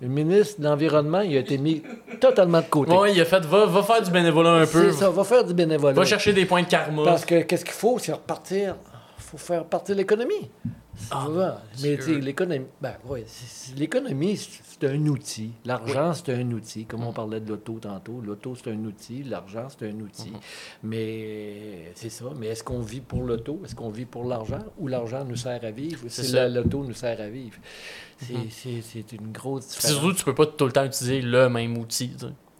le ministre de l'Environnement, il a été mis totalement de côté. Ouais, il a fait, va, va faire du bénévolat un peu. C'est ça, va faire du bénévolat. Va chercher des points de karma. Parce que qu'est-ce qu'il faut, c'est repartir. Faut faire partir l'économie. Ah. Mais Dieu. tu sais, l'économie, ben, ouais, l'économie, c'est un outil. L'argent, c'est un outil. Comme Mm. on parlait de l'auto tantôt, l'auto, c'est un outil. L'argent, c'est un outil. Mm-hmm. Mais c'est ça. Mais est-ce qu'on vit pour l'auto? Est-ce qu'on vit pour l'argent? Ou l'argent nous sert à vivre? C'est la- l'auto nous sert à vivre? C'est c'est- c'est une grosse différence. surtout, tu peux pas tout le temps utiliser le même outil.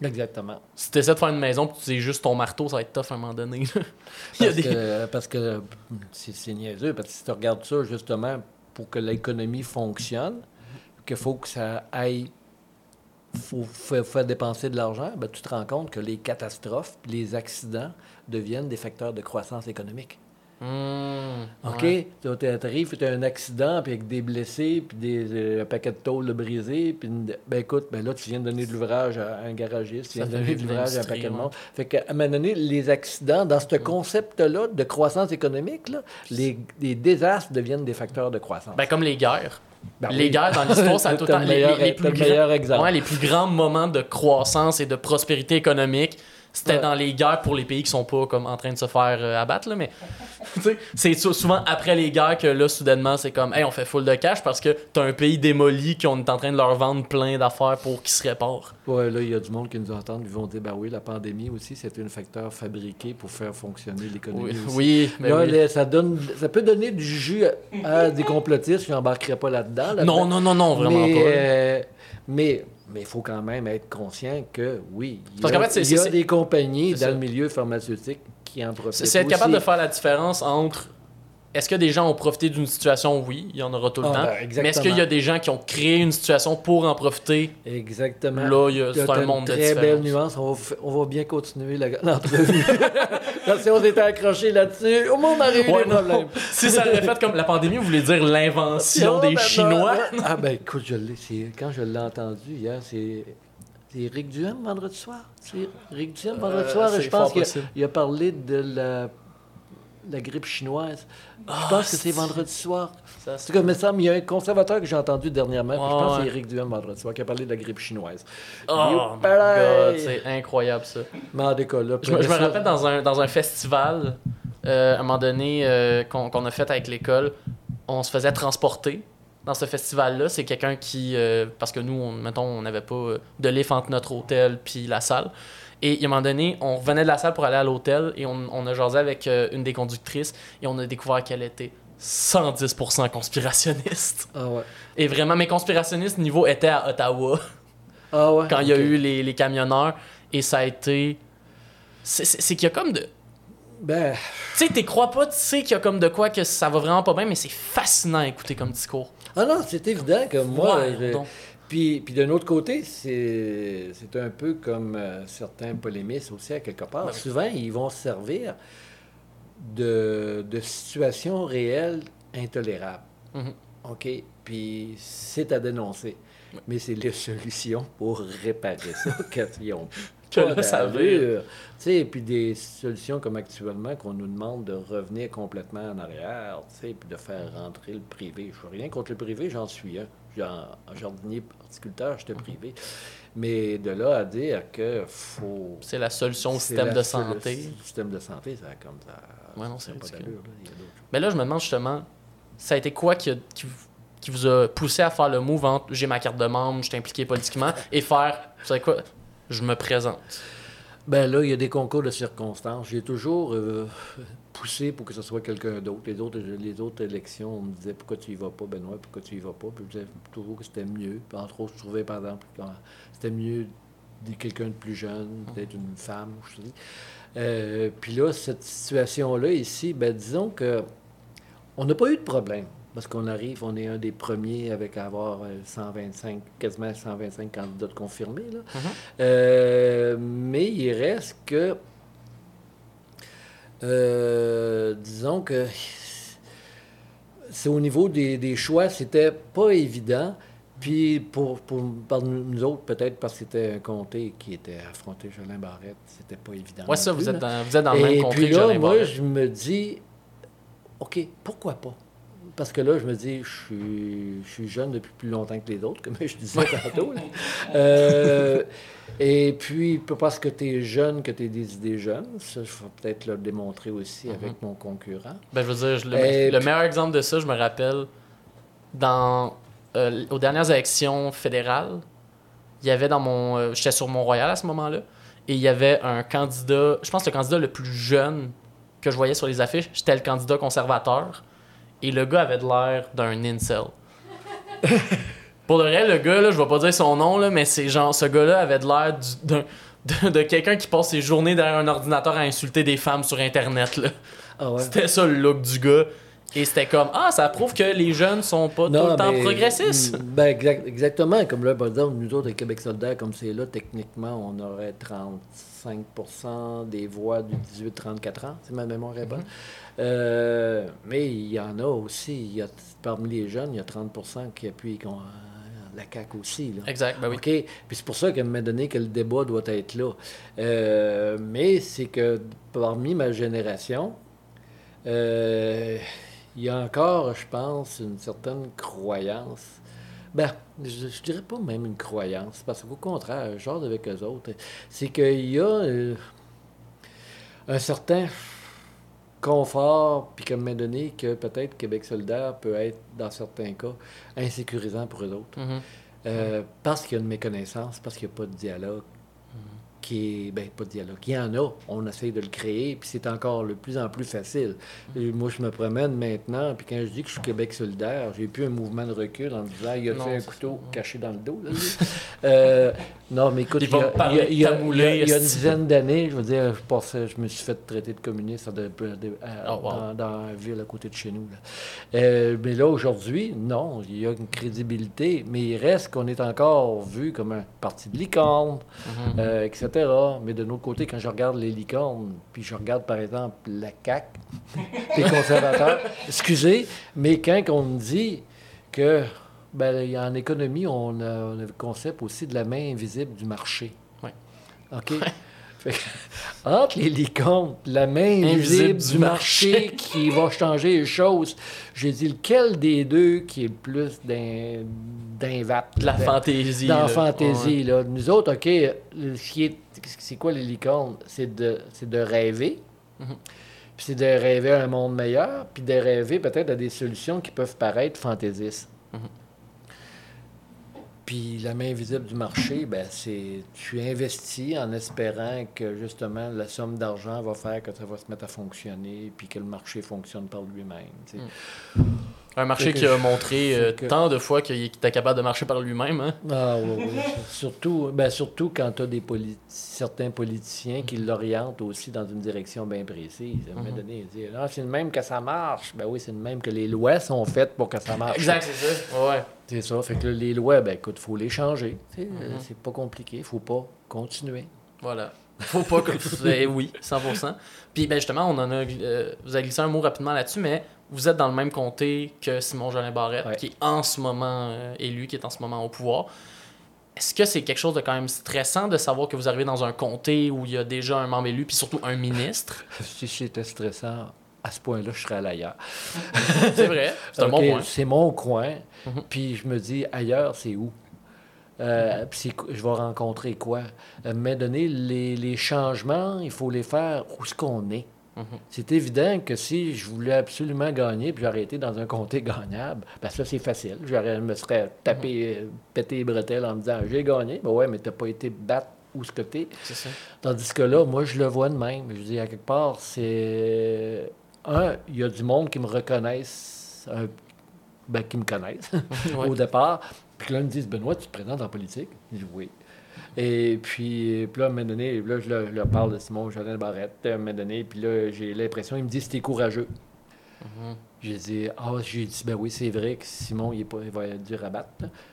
Exactement. Si tu essaies de faire une maison puis tu utilises juste ton marteau, ça va être tough à un moment donné. Parce des... que, parce que c'est niaiseux, parce que si tu regardes ça, justement, pour que l'économie fonctionne, qu'il faut que ça aille, faut fa- faire dépenser de l'argent, ben, tu te rends compte que les catastrophes, les accidents deviennent des facteurs de croissance économique. Hmm, OK? ouais. Tu arrives, tu as un accident, puis avec des blessés, puis des, euh, un paquet de tôles brisées, puis ben écoute, ben là, tu viens de donner de l'ouvrage à un garagiste, tu viens de donner de l'ouvrage à un paquet de monde. Fait qu'à un moment donné, les accidents, dans ce concept-là de croissance économique, là, les, les désastres deviennent des facteurs de croissance. Ben, comme les guerres. Ben les oui. guerres dans l'histoire, ça a tout le temps. le Les, plus grands-. Ouais, les plus grands moments de croissance et de prospérité économique, c'était Ouais. dans les guerres pour les pays qui sont pas comme en train de se faire euh, abattre. Là, mais c'est sou- souvent après les guerres que là, soudainement, c'est comme Hey, on fait full de cash parce que t'as un pays démoli qu'on est en train de leur vendre plein d'affaires pour qu'ils se réparent. Ouais, là, il y a du monde qui nous entend, ils vont dire, ben oui, la pandémie aussi, c'est un facteur fabriqué pour faire fonctionner l'économie. Oui, mais Là, oui. là, ça, donne, ça peut donner du jus à, à des complotistes, je n'embarquerai pas là-dedans. Non, non, non, non, vraiment mais, pas. euh, mais mais il faut quand même être conscient que oui, il y a, qu'en fait, c'est- il y a c'est- des compagnies dans ça. le milieu pharmaceutique qui en profitent. C'est être capable de faire la différence entre est-ce que des gens ont profité d'une situation? Oui, il y en aura tout le Ah, temps. ben, mais est-ce qu'il y a des gens qui ont créé une situation pour en profiter? Exactement. Là, il y a- T'as- c'est un une monde de très belle nuance. On va, on va bien continuer la- l'entrevue. Si on s'était accroché là-dessus, au monde aurait eu Ouais, des non. problèmes. Si ça aurait fait comme la pandémie, vous voulez dire l'invention des ben, Chinois? Ben, Ah ben écoute, je Quand je l'ai entendu hier, c'est. C'est Eric Duhem vendredi soir? C'est Eric Duhem vendredi Euh, soir. Je pense qu'il a, a parlé de la, la grippe chinoise. Je pense que c'est vendredi soir. Ça, En tout cas, il y a un conservateur que j'ai entendu dernièrement. puis je pense que c'est Eric Duhem vendredi soir qui a parlé de la grippe chinoise. Oh my god, c'est incroyable ça. Mais cas, là, Je, me- je me ça- rappelle dans un, dans un festival, euh, à un moment donné, euh, qu'on qu'on a fait avec l'école, on se faisait transporter dans ce festival-là. C'est quelqu'un qui. euh, parce que nous, on, mettons, on n'avait pas euh, de lift entre notre hôtel puis la salle. Et à un moment donné, on revenait de la salle pour aller à l'hôtel et on, on a jasé avec euh, une des conductrices et on a découvert qu'elle était 110% conspirationniste. Ah ouais. Et vraiment, mes conspirationnistes niveau étaient à Ottawa Ah ouais. quand il y a eu les, les camionneurs et ça a été. C'est qu'il y a comme de. Ben, Tu sais, t'y crois pas, tu sais qu'il y a comme de quoi que ça va vraiment pas bien, mais c'est fascinant à écouter comme discours. ah non, c'est évident que moi. Ouais. Puis, puis d'un autre côté, c'est un peu comme euh, certains polémistes aussi, à quelque part. Souvent, ils vont se servir de, de situations réelles intolérables. Mhm. OK? Puis c'est à dénoncer. Mais c'est les solutions pour réparer ça qu'ils ont Que là, ça. Tu sais, puis des solutions comme actuellement qu'on nous demande de revenir complètement en arrière, tu sais, puis de faire rentrer le privé. Je suis rien contre le privé, j'en suis un. Genre, jardinier, horticulteur, j'étais privé. Mais de là à dire que faut... C'est la solution au système de c'est le santé. système de santé, ça comme ça... Ouais, non, c'est pas là. Mais là, je me demande justement, ça a été quoi qui, a- qui, qui vous a poussé à faire le move entre j'ai ma carte de membre, je suis impliqué politiquement, et faire, vous savez quoi, je me présente? Ben là, il y a des concours de circonstances. J'ai toujours euh, poussé pour que ce soit quelqu'un d'autre. Les autres, les autres élections, on me disait pourquoi tu y vas pas, Benoît, pourquoi tu y vas pas? Puis je disais toujours que c'était mieux. Puis entre autres, je trouvais par exemple c'était mieux quelqu'un de plus jeune, peut-être une femme, je sais. Euh, puis là, cette situation-là ici, ben disons que on n'a pas eu de problème. Parce qu'on arrive, on est un des premiers avec à avoir euh, 125, quasiment 125 candidats de confirmés. Là. Euh, mais il reste que Euh, disons que c'est au niveau des, des choix, c'était pas évident. Puis pour, pour par nous autres, peut-être parce que c'était un comté qui était affronté Jolin Barrette, c'était pas évident. Non ça, plus, vous êtes, dans, vous êtes dans le Et même comté puis que là, moi, je me dis, OK, pourquoi pas? Parce que là, je me dis, je suis, je suis jeune depuis plus longtemps que les autres, comme je disais tantôt. là. Euh, et puis, pas parce que tu es jeune que tu as des idées jeunes. Ça, je vais peut-être le démontrer aussi Mhm. avec mon concurrent. Ben, je veux dire, je- le, Et le puis- meilleur exemple de ça, je me rappelle, dans, euh, aux dernières élections fédérales, il y avait dans mon. euh, J'étais sur Mont-Royal à ce moment-là, et il y avait un candidat, je pense que le candidat le plus jeune que je voyais sur les affiches, c'était le candidat conservateur, et le gars avait de l'air d'un incel. Pour le vrai, le gars, là, je vais pas dire son nom, là, mais c'est genre, ce gars-là avait de l'air d'un- de, de quelqu'un qui passe ses journées derrière un ordinateur à insulter des femmes sur Internet. Là. Ah ouais? C'était ça le look du gars. Et c'était comme Ah, ça prouve que les jeunes sont pas tout le temps mais- progressistes. mm, Ben, exact- exactement. Comme là, par exemple, nous autres, à Québec solidaire, comme c'est là, techniquement, on aurait 35% des voix du 18-34 ans, si ma mémoire est bonne. Euh, mais il y en a aussi. Il y a, parmi les jeunes, il y a 30 qui appuient con- la CAQ aussi. Là. Exact, ben oui. OK? Puis c'est pour ça qu'à un moment donné que le débat doit être là. Euh, mais c'est que parmi ma génération, euh, il y a encore, je pense, une certaine croyance. Ben, je, je dirais pas même une croyance, parce qu'au contraire, genre avec eux autres, c'est qu'il y a euh, un certain confort, puis un moment donné, que peut-être Québec solidaire peut être, dans certains cas, insécurisant pour eux autres. Mhm. Euh, parce qu'il y a une méconnaissance, parce qu'il n'y a pas de dialogue qui est. Ben, pas de dialogue. Il y en a, on essaye de le créer, puis c'est encore de plus en plus facile. Et moi, je me promène maintenant, puis quand je dis que je suis Québec solidaire, j'ai plus un mouvement de recul en me disant il y a Non, fait un couteau caché dans le dos. là? Euh, non, mais écoute, Il y a, une dizaine d'années, je veux dire, je, passais, je me suis fait traiter de communiste de- de- de- à- Oh, wow. dans, dans une ville à côté de chez nous. là. Euh, mais là, aujourd'hui, non, il y a une crédibilité, mais il reste qu'on est encore vu comme un parti de licorne, Mhm. euh, etc. Mais de l'autre côté, quand je regarde les licornes, puis je regarde par exemple la CAQ, les conservateurs, excusez, mais quand on me dit que ben, en économie, on a, on a le concept aussi de la main invisible du marché. Ouais. OK? Fait que, entre les licornes, la main invisible, du, marché, qui va changer les choses, j'ai dit lequel des deux qui est le plus d'un d'un vape? De la d'un- fantaisie. dans la fantaisie. Là. Nous autres, OK, le- ce qui est- c'est quoi les licornes? C'est de, c'est de rêver. Mhm. Puis c'est de rêver à un monde meilleur, puis de rêver peut-être à des solutions qui peuvent paraître fantaisistes. Mhm. Puis la main invisible du marché, ben c'est tu investis en espérant que justement la somme d'argent va faire que ça va se mettre à fonctionner, puis que le marché fonctionne par lui-même. Mhm. Un marché qui a montré euh, que- tant de fois qu'il était capable de marcher par lui-même. Hein? Ah oui, oui. surtout, ben, surtout quand tu as des certains politiciens qui l'orientent aussi dans une direction bien précise. À un moment Mhm. donné, ils disent Ah, c'est le même que ça marche. Ben oui, c'est le même que les lois sont faites pour que ça marche. Exact, c'est ça. Ouais. C'est ça. Fait que là, les lois, ben écoute, faut les changer. Mhm. C'est pas compliqué. Il faut pas continuer. Voilà. Faut pas que. Eh oui, 100%. Puis ben justement, on en a. euh, vous avez glissé un mot rapidement là-dessus, mais vous êtes dans le même comté que Simon Jolin Barrette, Ouais. qui est en ce moment euh, élu, qui est en ce moment au pouvoir. Est-ce que c'est quelque chose de quand même stressant de savoir que vous arrivez dans un comté où il y a déjà un membre élu, puis surtout un ministre? Si c'était stressant, à ce point-là, je serais à l'ailleurs. C'est vrai, c'est un Ok, bon point. C'est mon coin. Mhm. Puis je me dis, ailleurs, c'est où? Euh, puis je vais rencontrer quoi? Euh, mais donné, les, les changements, il faut les faire où est-ce qu'on est. Mhm. C'est évident que si je voulais absolument gagner, puis j'aurais été dans un comté gagnable, ben ça, c'est facile. Je me serais tapé, euh, pété les bretelles en me disant, j'ai gagné. Ben ouais, mais t'as pas été battre où ce que t'es. Tandis que là, moi, je le vois de même. Je dis, à quelque part, c'est. Un, il y a du monde qui me reconnaissent, un- ben, qui me connaissent au départ. Puis là, ils me disent, Benoît, tu te présentes en politique? Je dis, oui. Et puis, puis là, à un moment donné, là, je leur, parle de Simon Jolin Barrette, à un moment donné, puis là, j'ai l'impression, il me dit, c'était courageux. J'ai dit, ah, j'ai dit, ben oui, c'est vrai que Simon, il, est pas, il va être dur à battre.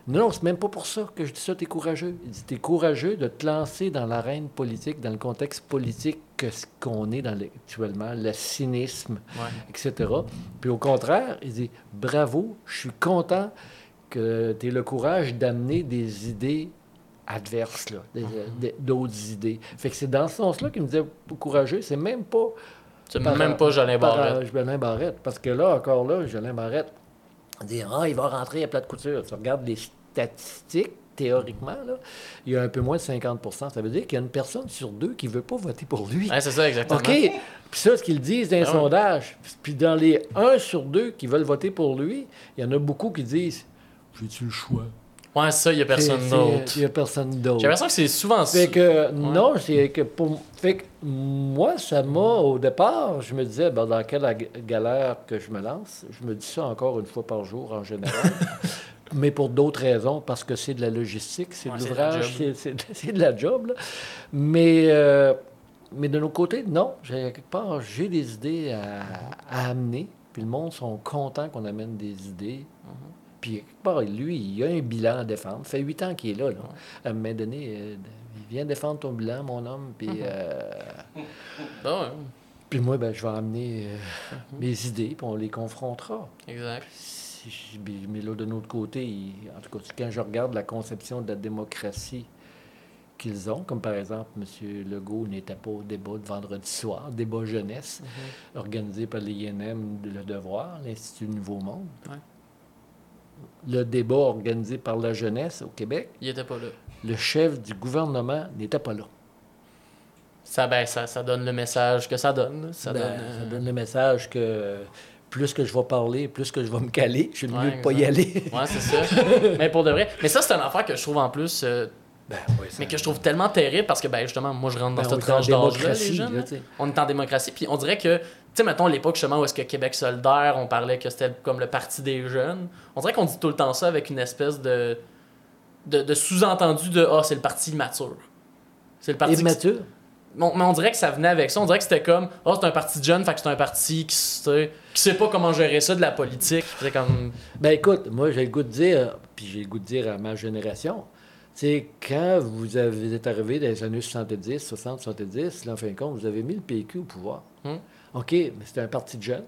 Non, non, c'est même pas pour ça que je dis ça, t'es courageux. Il dit, t'es courageux de te lancer dans l'arène politique, dans le contexte politique que ce qu'on est dans actuellement, le cynisme, Ouais. etc. Puis au contraire, il dit, bravo, je suis content que tu aies le courage d'amener des idées adverses, là, des- des- d'autres idées. Fait que c'est dans ce sens-là qu'il me disait courageux. C'est même pas C'est même pas Jolin Barrette. Jolin Barrette. Parce que là, encore là, Jolin Barrette, dit Ah, il va rentrer à plat de couture. Tu regardes les statistiques, théoriquement, là, il y a un peu moins de 50% Ça veut dire qu'il y a une personne sur deux qui ne veut pas voter pour lui. Ouais, c'est ça, exactement. OK? Puis ça, ce qu'ils disent dans les Ah sondages. Puis dans les 1 sur 2 qui veulent voter pour lui, il y en a beaucoup qui disent J'ai-tu le choix? Ouais, ça, il y a personne d'autre. Il n'y a personne d'autre. J'ai l'impression que c'est souvent ça. Fait que non, c'est que pour fait que moi ça m'a au départ, je me disais ben, dans quelle galère que je me lance, je me dis ça encore une fois par jour en général. Mais pour d'autres raisons, parce que c'est de la logistique, c'est Ouais, de l'ouvrage, job. c'est- de la job. là. Mais, euh, mais de notre côté, non. J'ai- Quelque part, j'ai des idées à, à amener. Puis le monde sont contents qu'on amène des idées. Mhm. Puis quelque part, lui, il a un bilan à défendre. Ça fait huit ans qu'il est là. là. À un moment donné, euh, il vient défendre ton bilan, mon homme. Puis, Mhm. euh, ouais, puis moi, ben, je vais amener euh, Mhm. mes idées, puis on les confrontera. exact. Si je- mais là, de notre côté, il- en tout cas, quand je regarde la conception de la démocratie qu'ils ont, comme par exemple, M. Legault n'était pas au débat de vendredi soir, débat jeunesse, Mhm. organisé par l'INM de Le Devoir, l'Institut Nouveau Monde. Ouais. Le débat organisé par la jeunesse au Québec, Il était pas là. le chef du gouvernement n'était pas là. Ça, ben, ça, ça donne le message que ça donne. Ça Ben, donne, ça euh, donne le message que plus que je vais parler, plus que je vais me caler, je suis Ouais, mieux de pas y aller. Ouais, c'est ça. mais pour de vrai. Mais ça, c'est une affaire que je trouve en plus. euh, Ben, oui, mais que je trouve tellement terrible parce que, ben, justement, moi, je rentre dans Ben, on cette est en tranche d'âge-là, les jeunes. là. On est en démocratie. Puis on dirait que, tu sais, mettons l'époque justement où est-ce que Québec solidaire, on parlait que c'était comme le parti des jeunes. On dirait qu'on dit tout le temps ça avec une espèce de, de, de sous-entendu de Ah, c'est le parti immature. C'est le parti. Immature? Bon, mais on dirait que ça venait avec ça. On dirait que c'était comme Ah, c'est un parti de jeunes, fait que c'est un parti qui, sait- qui sait pas comment gérer ça de la politique. C'est comme. Ben écoute, moi j'ai le goût de dire, puis j'ai le goût de dire à ma génération, c'est quand vous, avez, vous êtes arrivé dans les années 70, 60, 70, là, en fin de compte, vous avez mis le PQ au pouvoir. Hum. OK, mais c'était un parti de jeunes.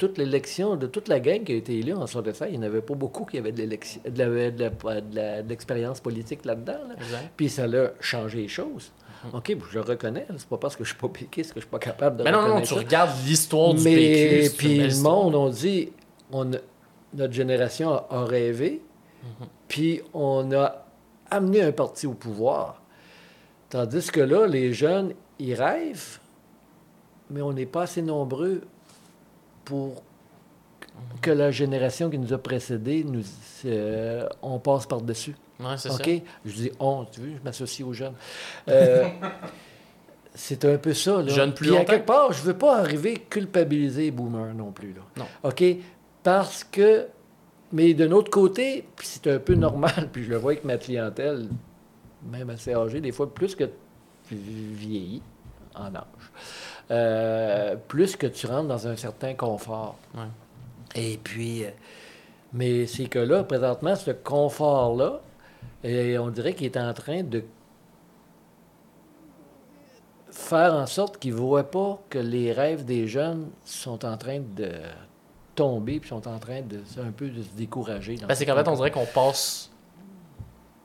Toute l'élection, de toute la gang qui a été élue en 67, il n'y en avait pas beaucoup qui avaient de l'expérience politique là-dedans. là. Puis ça a changé les choses. OK, je le reconnais. C'est pas parce que je suis pas péquiste que je suis pas capable de Mais non, non, tu ça. regardes l'histoire du PQ. puis le monde, on dit, on notre génération a, a rêvé, Mhm. puis on a amené un parti au pouvoir. Tandis que là, les jeunes, ils rêvent, mais on n'est pas assez nombreux pour que la génération qui nous a précédés, nous, euh, on passe par-dessus. Ouais, c'est ça. Je dis on, tu veux, je m'associe aux jeunes. Euh, c'est un peu ça. Là. Jeunes plus Puis à longtemps. quelque part, je veux pas arriver culpabiliser les boomers non plus. Là. Non. OK? Parce que. Mais d'un autre côté, puis c'est un peu normal, puis je le vois avec ma clientèle, même assez âgée, des fois plus que tu vieillis en âge, euh, plus que tu rentres dans un certain confort. Ouais. Et puis, euh, mais c'est que là, présentement, ce confort-là, et on dirait qu'il est en train de faire en sorte qu'ils ne voient pas que les rêves des jeunes sont en train de tomber, puis sont en train de un peu de se décourager. Ben, c'est qu'en fait, on dirait qu'on passe.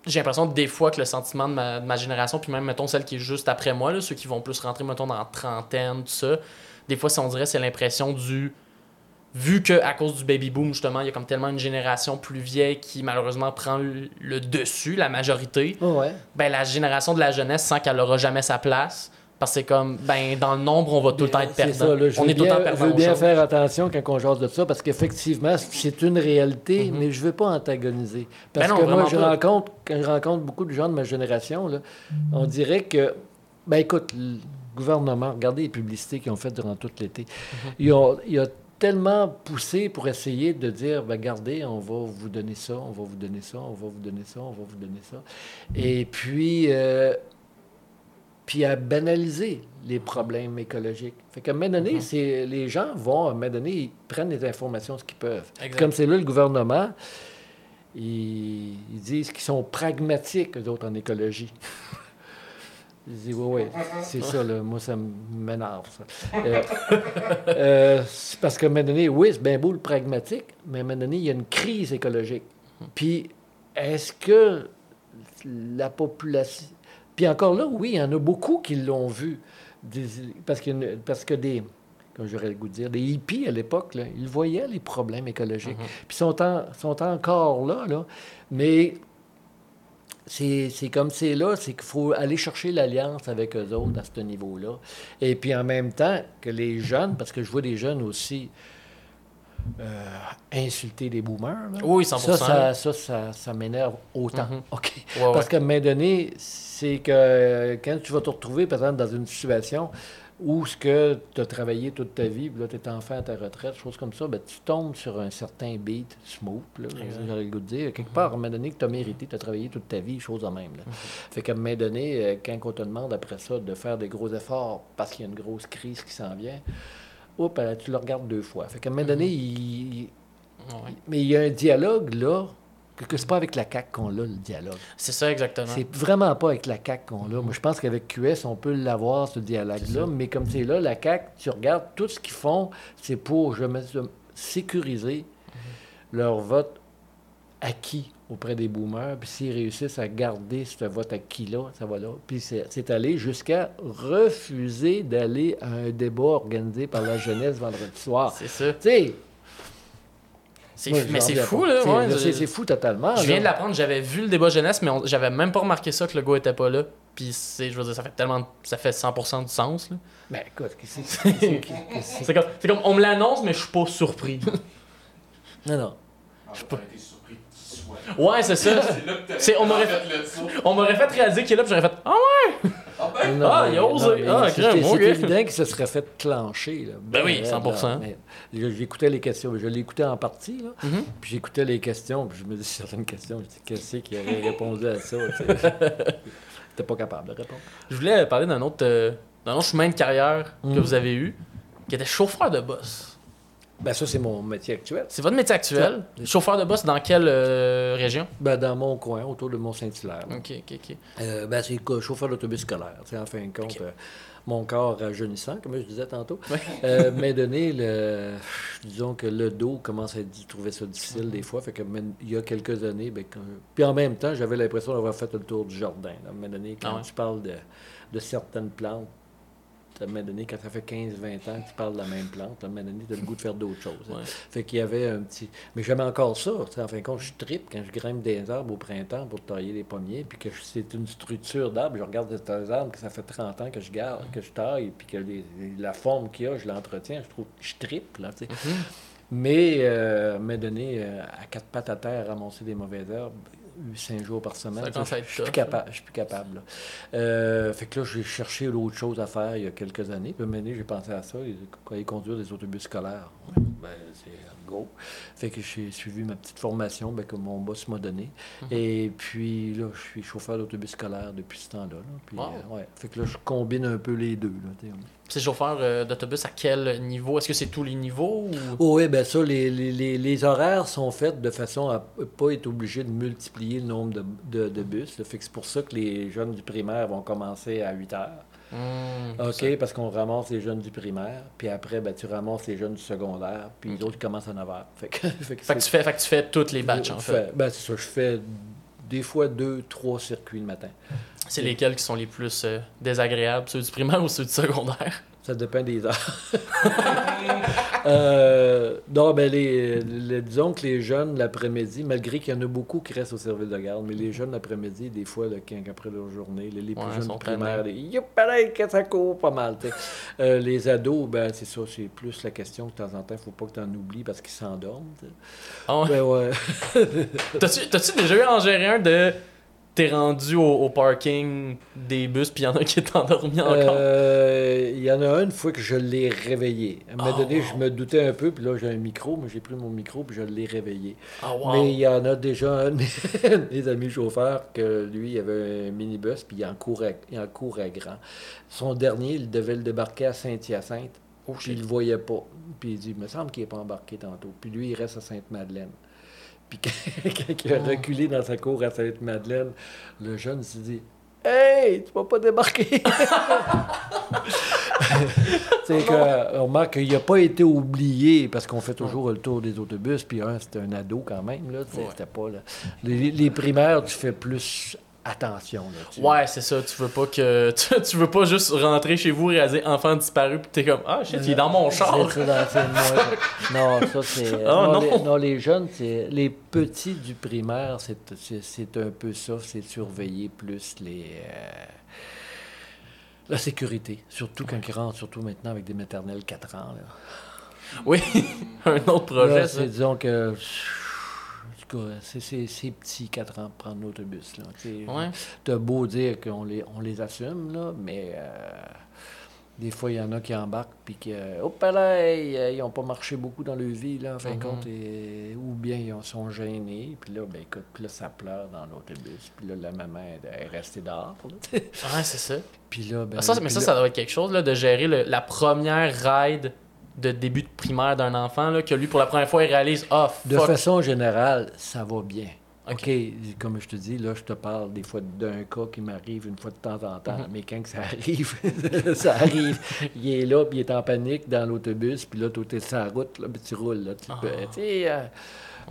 J'ai l'impression des fois que le sentiment de ma, de ma génération, puis même, mettons, celle qui est juste après moi, là, ceux qui vont plus rentrer, mettons, dans la trentaine, tout ça, des fois, si on dirait, c'est l'impression du. Vu que à cause du baby boom, justement, il y a comme tellement une génération plus vieille qui, malheureusement, prend le, le dessus, la majorité. Ouais. ben, la génération de la jeunesse sent qu'elle aura jamais sa place. Parce que c'est comme, ben, dans le nombre, on va tout le temps être perdant. ça, là, je on veux est tout le temps je perdant. veux aux bien faire attention quand on jase de ça, parce qu'effectivement, c'est une réalité, Mhm. mais je ne veux pas antagoniser. Parce Ben non, que moi, je pas. rencontre, quand je rencontre beaucoup de gens de ma génération, là, on dirait que, ben écoute, le gouvernement, regardez les publicités qu'ils ont faites durant tout l'été. Mhm. Ils ont, ils ont tellement poussé pour essayer de dire, ben regardez, on va vous donner ça, on va vous donner ça, on va vous donner ça, on va vous donner ça. Et puis... euh, puis à banaliser les problèmes écologiques. Fait qu'à un moment donné, Mhm. c'est, les gens vont, à un moment donné, ils prennent les informations ce qu'ils peuvent. Comme c'est là le gouvernement, ils, ils disent qu'ils sont pragmatiques, eux autres, en écologie. Je dis, oui, oui, c'est ça, là. moi, ça m'énerve, ça. Euh, euh, c'est parce qu'à un moment donné, oui, c'est bien beau le pragmatique, mais à un moment donné, il y a une crise écologique. Puis, est-ce que la population... Puis encore là, oui, il y en a beaucoup qui l'ont vu. Des- parce, une- parce que des... Comme j'aurais le goût de dire, des hippies à l'époque, ils voyaient les problèmes écologiques. Puis sont, en- sont encore là, là. Mais c'est c'est comme c'est là, c'est qu'il faut aller chercher l'alliance avec eux autres à ce niveau-là. Et puis en même temps que les jeunes, parce que je vois des jeunes aussi euh, insulter des boomers. là. Oui, 100%. Ça, ça, ça, ça, ça m'énerve autant. Mhm. OK. Ouais, ouais. Parce qu'à un moment donné, c'est que euh, quand tu vas te retrouver, par exemple, dans une situation où ce que tu as travaillé toute ta vie, puis là, tu es enfant à ta retraite, choses comme ça, ben, tu tombes sur un certain beat smooth, j'aurais le goût de dire. Quelque part, à un moment donné, que tu as mérité, tu as travaillé toute ta vie, chose de même. Là. Fait qu'à un moment donné, euh, quand on te demande après ça de faire des gros efforts parce qu'il y a une grosse crise qui s'en vient, oups, tu le regardes deux fois. Fait qu'à un moment donné, il- il- Ouais. mais il y a un dialogue là, que, que c'est pas avec la CAQ qu'on l'a, le dialogue. C'est ça, exactement. C'est vraiment pas avec la CAQ qu'on l'a. Moi, je pense qu'avec QS, on peut l'avoir, ce dialogue-là, mais comme c'est là, la CAQ, tu regardes tout ce qu'ils font, c'est pour je me, sécuriser leur vote acquis auprès des boomers. Puis s'ils réussissent à garder ce vote acquis-là, ça va là. Puis c'est c'est allé jusqu'à refuser d'aller à un débat organisé par la jeunesse vendredi soir. C'est ça. Tu sais, mais c'est fou, là. C'est- ouais, c'est- fou totalement. Je viens là. de l'apprendre, j'avais vu le débat jeunesse, mais j'avais même pas remarqué ça que le gars était pas là. Puis c'est, je veux dire, ça fait tellement, ça fait 100% du sens. là. Ben écoute, qu'est-ce que c'est- comme, c'est comme, on me l'annonce, mais je suis pas surpris. Non, non. Je pas été surpris qu'il soit. Ouais, c'est ça. C'est on m'aurait fait le saut. On m'aurait fait réaliser qu'il est là, puis j'aurais fait, ah ouais! Ah ben, Non, Ah, il a osé. non, Ah, c'est- crème, évident qu'il se serait fait clencher. Là. Ben oui, raide, 100%. là. Mais je- J'écoutais les questions. Je l'écoutais en partie. Là. Mhm. Puis j'écoutais les questions. Puis je me dis certaines questions. Je dis, qu'est-ce qu'il aurait répondu à ça? T'es pas capable de répondre. Je voulais parler d'un autre, euh, d'un autre chemin de carrière que Mm. vous avez eu, qui était chauffeur de bus. Ben ça, c'est mon métier actuel. C'est votre métier actuel? Chauffeur de bus dans quelle euh, région? Ben, dans mon coin, autour de Mont-Saint-Hilaire. Ok, ok, ok. Euh, ben, c'est chauffeur d'autobus scolaire. En fin de compte, euh, mon corps rajeunissant, comme je disais tantôt, Ouais. m'a donné le. Disons que le dos commence à trouver ça difficile des fois. Fait que même- il y a quelques années, ben, quand- puis en même temps, j'avais l'impression d'avoir fait le tour du jardin. À un moment donné, quand Ah ouais. tu parles de, de certaines plantes, à un moment donné, quand ça fait 15-20 ans que tu parles de la même plante, à un moment donné, tu as le goût de faire d'autres choses. hein. Ouais. Fait qu'il y avait un petit. Mais j'aimais encore ça. En fin de compte, je tripe quand je grimpe des arbres au printemps pour tailler les pommiers, puis que je- c'est une structure d'arbre. Je regarde ces arbres que ça fait 30 ans que je garde, que je taille, puis que les- la forme qu'il y a, je l'entretiens. Je trouve que je tripe, là, tu sais. Mhm. Mais, euh, me donner euh, à quatre pattes à terre, ramasser des mauvaises herbes, cinq jours par semaine, Ça à je suis plus capable. Je suis plus capable. Euh, fait que là, j'ai cherché d'autres choses à faire il y a quelques années. Puis, année, j'ai pensé à ça, conduire des autobus scolaires. Ouais, ben, c'est go. Fait que j'ai suivi ma petite formation ben, que mon boss m'a donnée. Mhm. Et puis là, je suis chauffeur d'autobus scolaire depuis ce temps-là. là. Puis, Wow. euh, ouais. Fait que là, je combine un peu les deux. Là. C'est chauffeur euh, d'autobus à quel niveau? Est-ce que c'est tous les niveaux ou... Oh oui, bien ça, les, les- les- les horaires sont faits de façon à ne pas être obligé de multiplier le nombre de, de- de bus. là. Fait que c'est pour ça que les jeunes du primaire vont commencer à 8 heures. Hmm, OK, ça. parce qu'on ramasse les jeunes du primaire, puis après, ben, tu ramasses les jeunes du secondaire, puis Ok. les autres commencent à 9 heures. Fait que, fait que Fait que, c'est- tu fais, fait que tu fais toutes les batchs, en fait. ben, c'est ça, je fais des fois deux, trois circuits le matin. C'est lesquels qui sont les plus euh, désagréables? Ceux du primaire ou ceux du secondaire? Ça dépend des heures. euh, non, ben les, les- disons que les jeunes l'après-midi, malgré qu'il y en a beaucoup qui restent au service de garde, mais les jeunes l'après-midi, des fois, là, quand après leur journée, les, les plus Ouais, jeunes sont du primaire, tannés. les youp, que ça court pas mal. Euh, les ados, ben c'est ça, c'est plus la question que de temps en temps, il faut pas que tu en oublies parce qu'ils s'endorment. Ah ouais? Ben ouais. T'as-tu, déjà eu en gérer un de t'es rendu au, au parking des bus, puis il y en a un qui est endormi encore? Euh, Il y en a un, une fois que je l'ai réveillé. À un moment Oh, donné, wow. je me doutais un peu, puis là, j'ai un micro, mais j'ai pris mon micro, puis je l'ai réveillé. Ah, wow. Mais il y en a déjà un de mes, mes amis chauffeurs que lui, il avait un minibus, puis il en courait, il en courait grand. Son dernier, il devait le débarquer à Saint-Hyacinthe. Oh, Puis il le voyait pas. Puis il dit, il me semble qu'il n'est pas embarqué tantôt. Puis lui, il reste à Sainte-Madeleine. Puis quand, quand il a reculé dans sa cour à Sainte-Madeleine, le jeune s'est dit, Hey, tu vas pas débarquer! c'est que, on remarque qu'il n'a pas été oublié parce qu'on fait toujours le tour des autobus. Puis un, c'était un ado quand même. Là, Ouais. C'était pas. là. Les, les primaires, tu fais plus attention. Là, tu- Ouais, c'est ça. Tu veux pas que. Tu, tu veux pas juste rentrer chez vous et réaliser enfant disparu, puis t'es comme Ah shit, il est dans mon char. Dans-. Non, ça, c'est. Ah, non, non. Les, non, les jeunes, c'est. Les petits du primaire, c'est, c'est, c'est un peu ça. C'est de surveiller plus les. euh, La sécurité. Surtout quand ils rentrent, surtout maintenant avec des maternelles 4 ans. Là. Oui, un autre projet, Là, ça. c'est, disons que. En tout cas, C'est, petit 4 ans pour prendre l'autobus. Ouais. T'as beau dire qu'on les, on les assume, là, mais euh, des fois, il y en a qui embarquent puis qui, hop là, euh, ils n'ont pas marché beaucoup dans leur vie, là, en fin de Mhm. compte, et- ou bien ils sont gênés, puis là, ben écoute, puis là, ça pleure dans l'autobus, puis là, la maman elle est restée dehors. Ouais, c'est ça. puis là, ben, ça, mais ça, là- ça doit être quelque chose, là, de gérer le- la première ride de début de primaire d'un enfant, là, que lui, pour la première fois, il réalise Ah, De fuck. façon générale, ça va bien. Ok. OK, comme je te dis, là, je te parle des fois d'un cas qui m'arrive une fois de temps en temps. Mhm. Mais quand que ça arrive, ça arrive. Il est là, puis il est en panique dans l'autobus, puis là, tu es sur la route, là, puis tu roules. Là, tu peux- euh,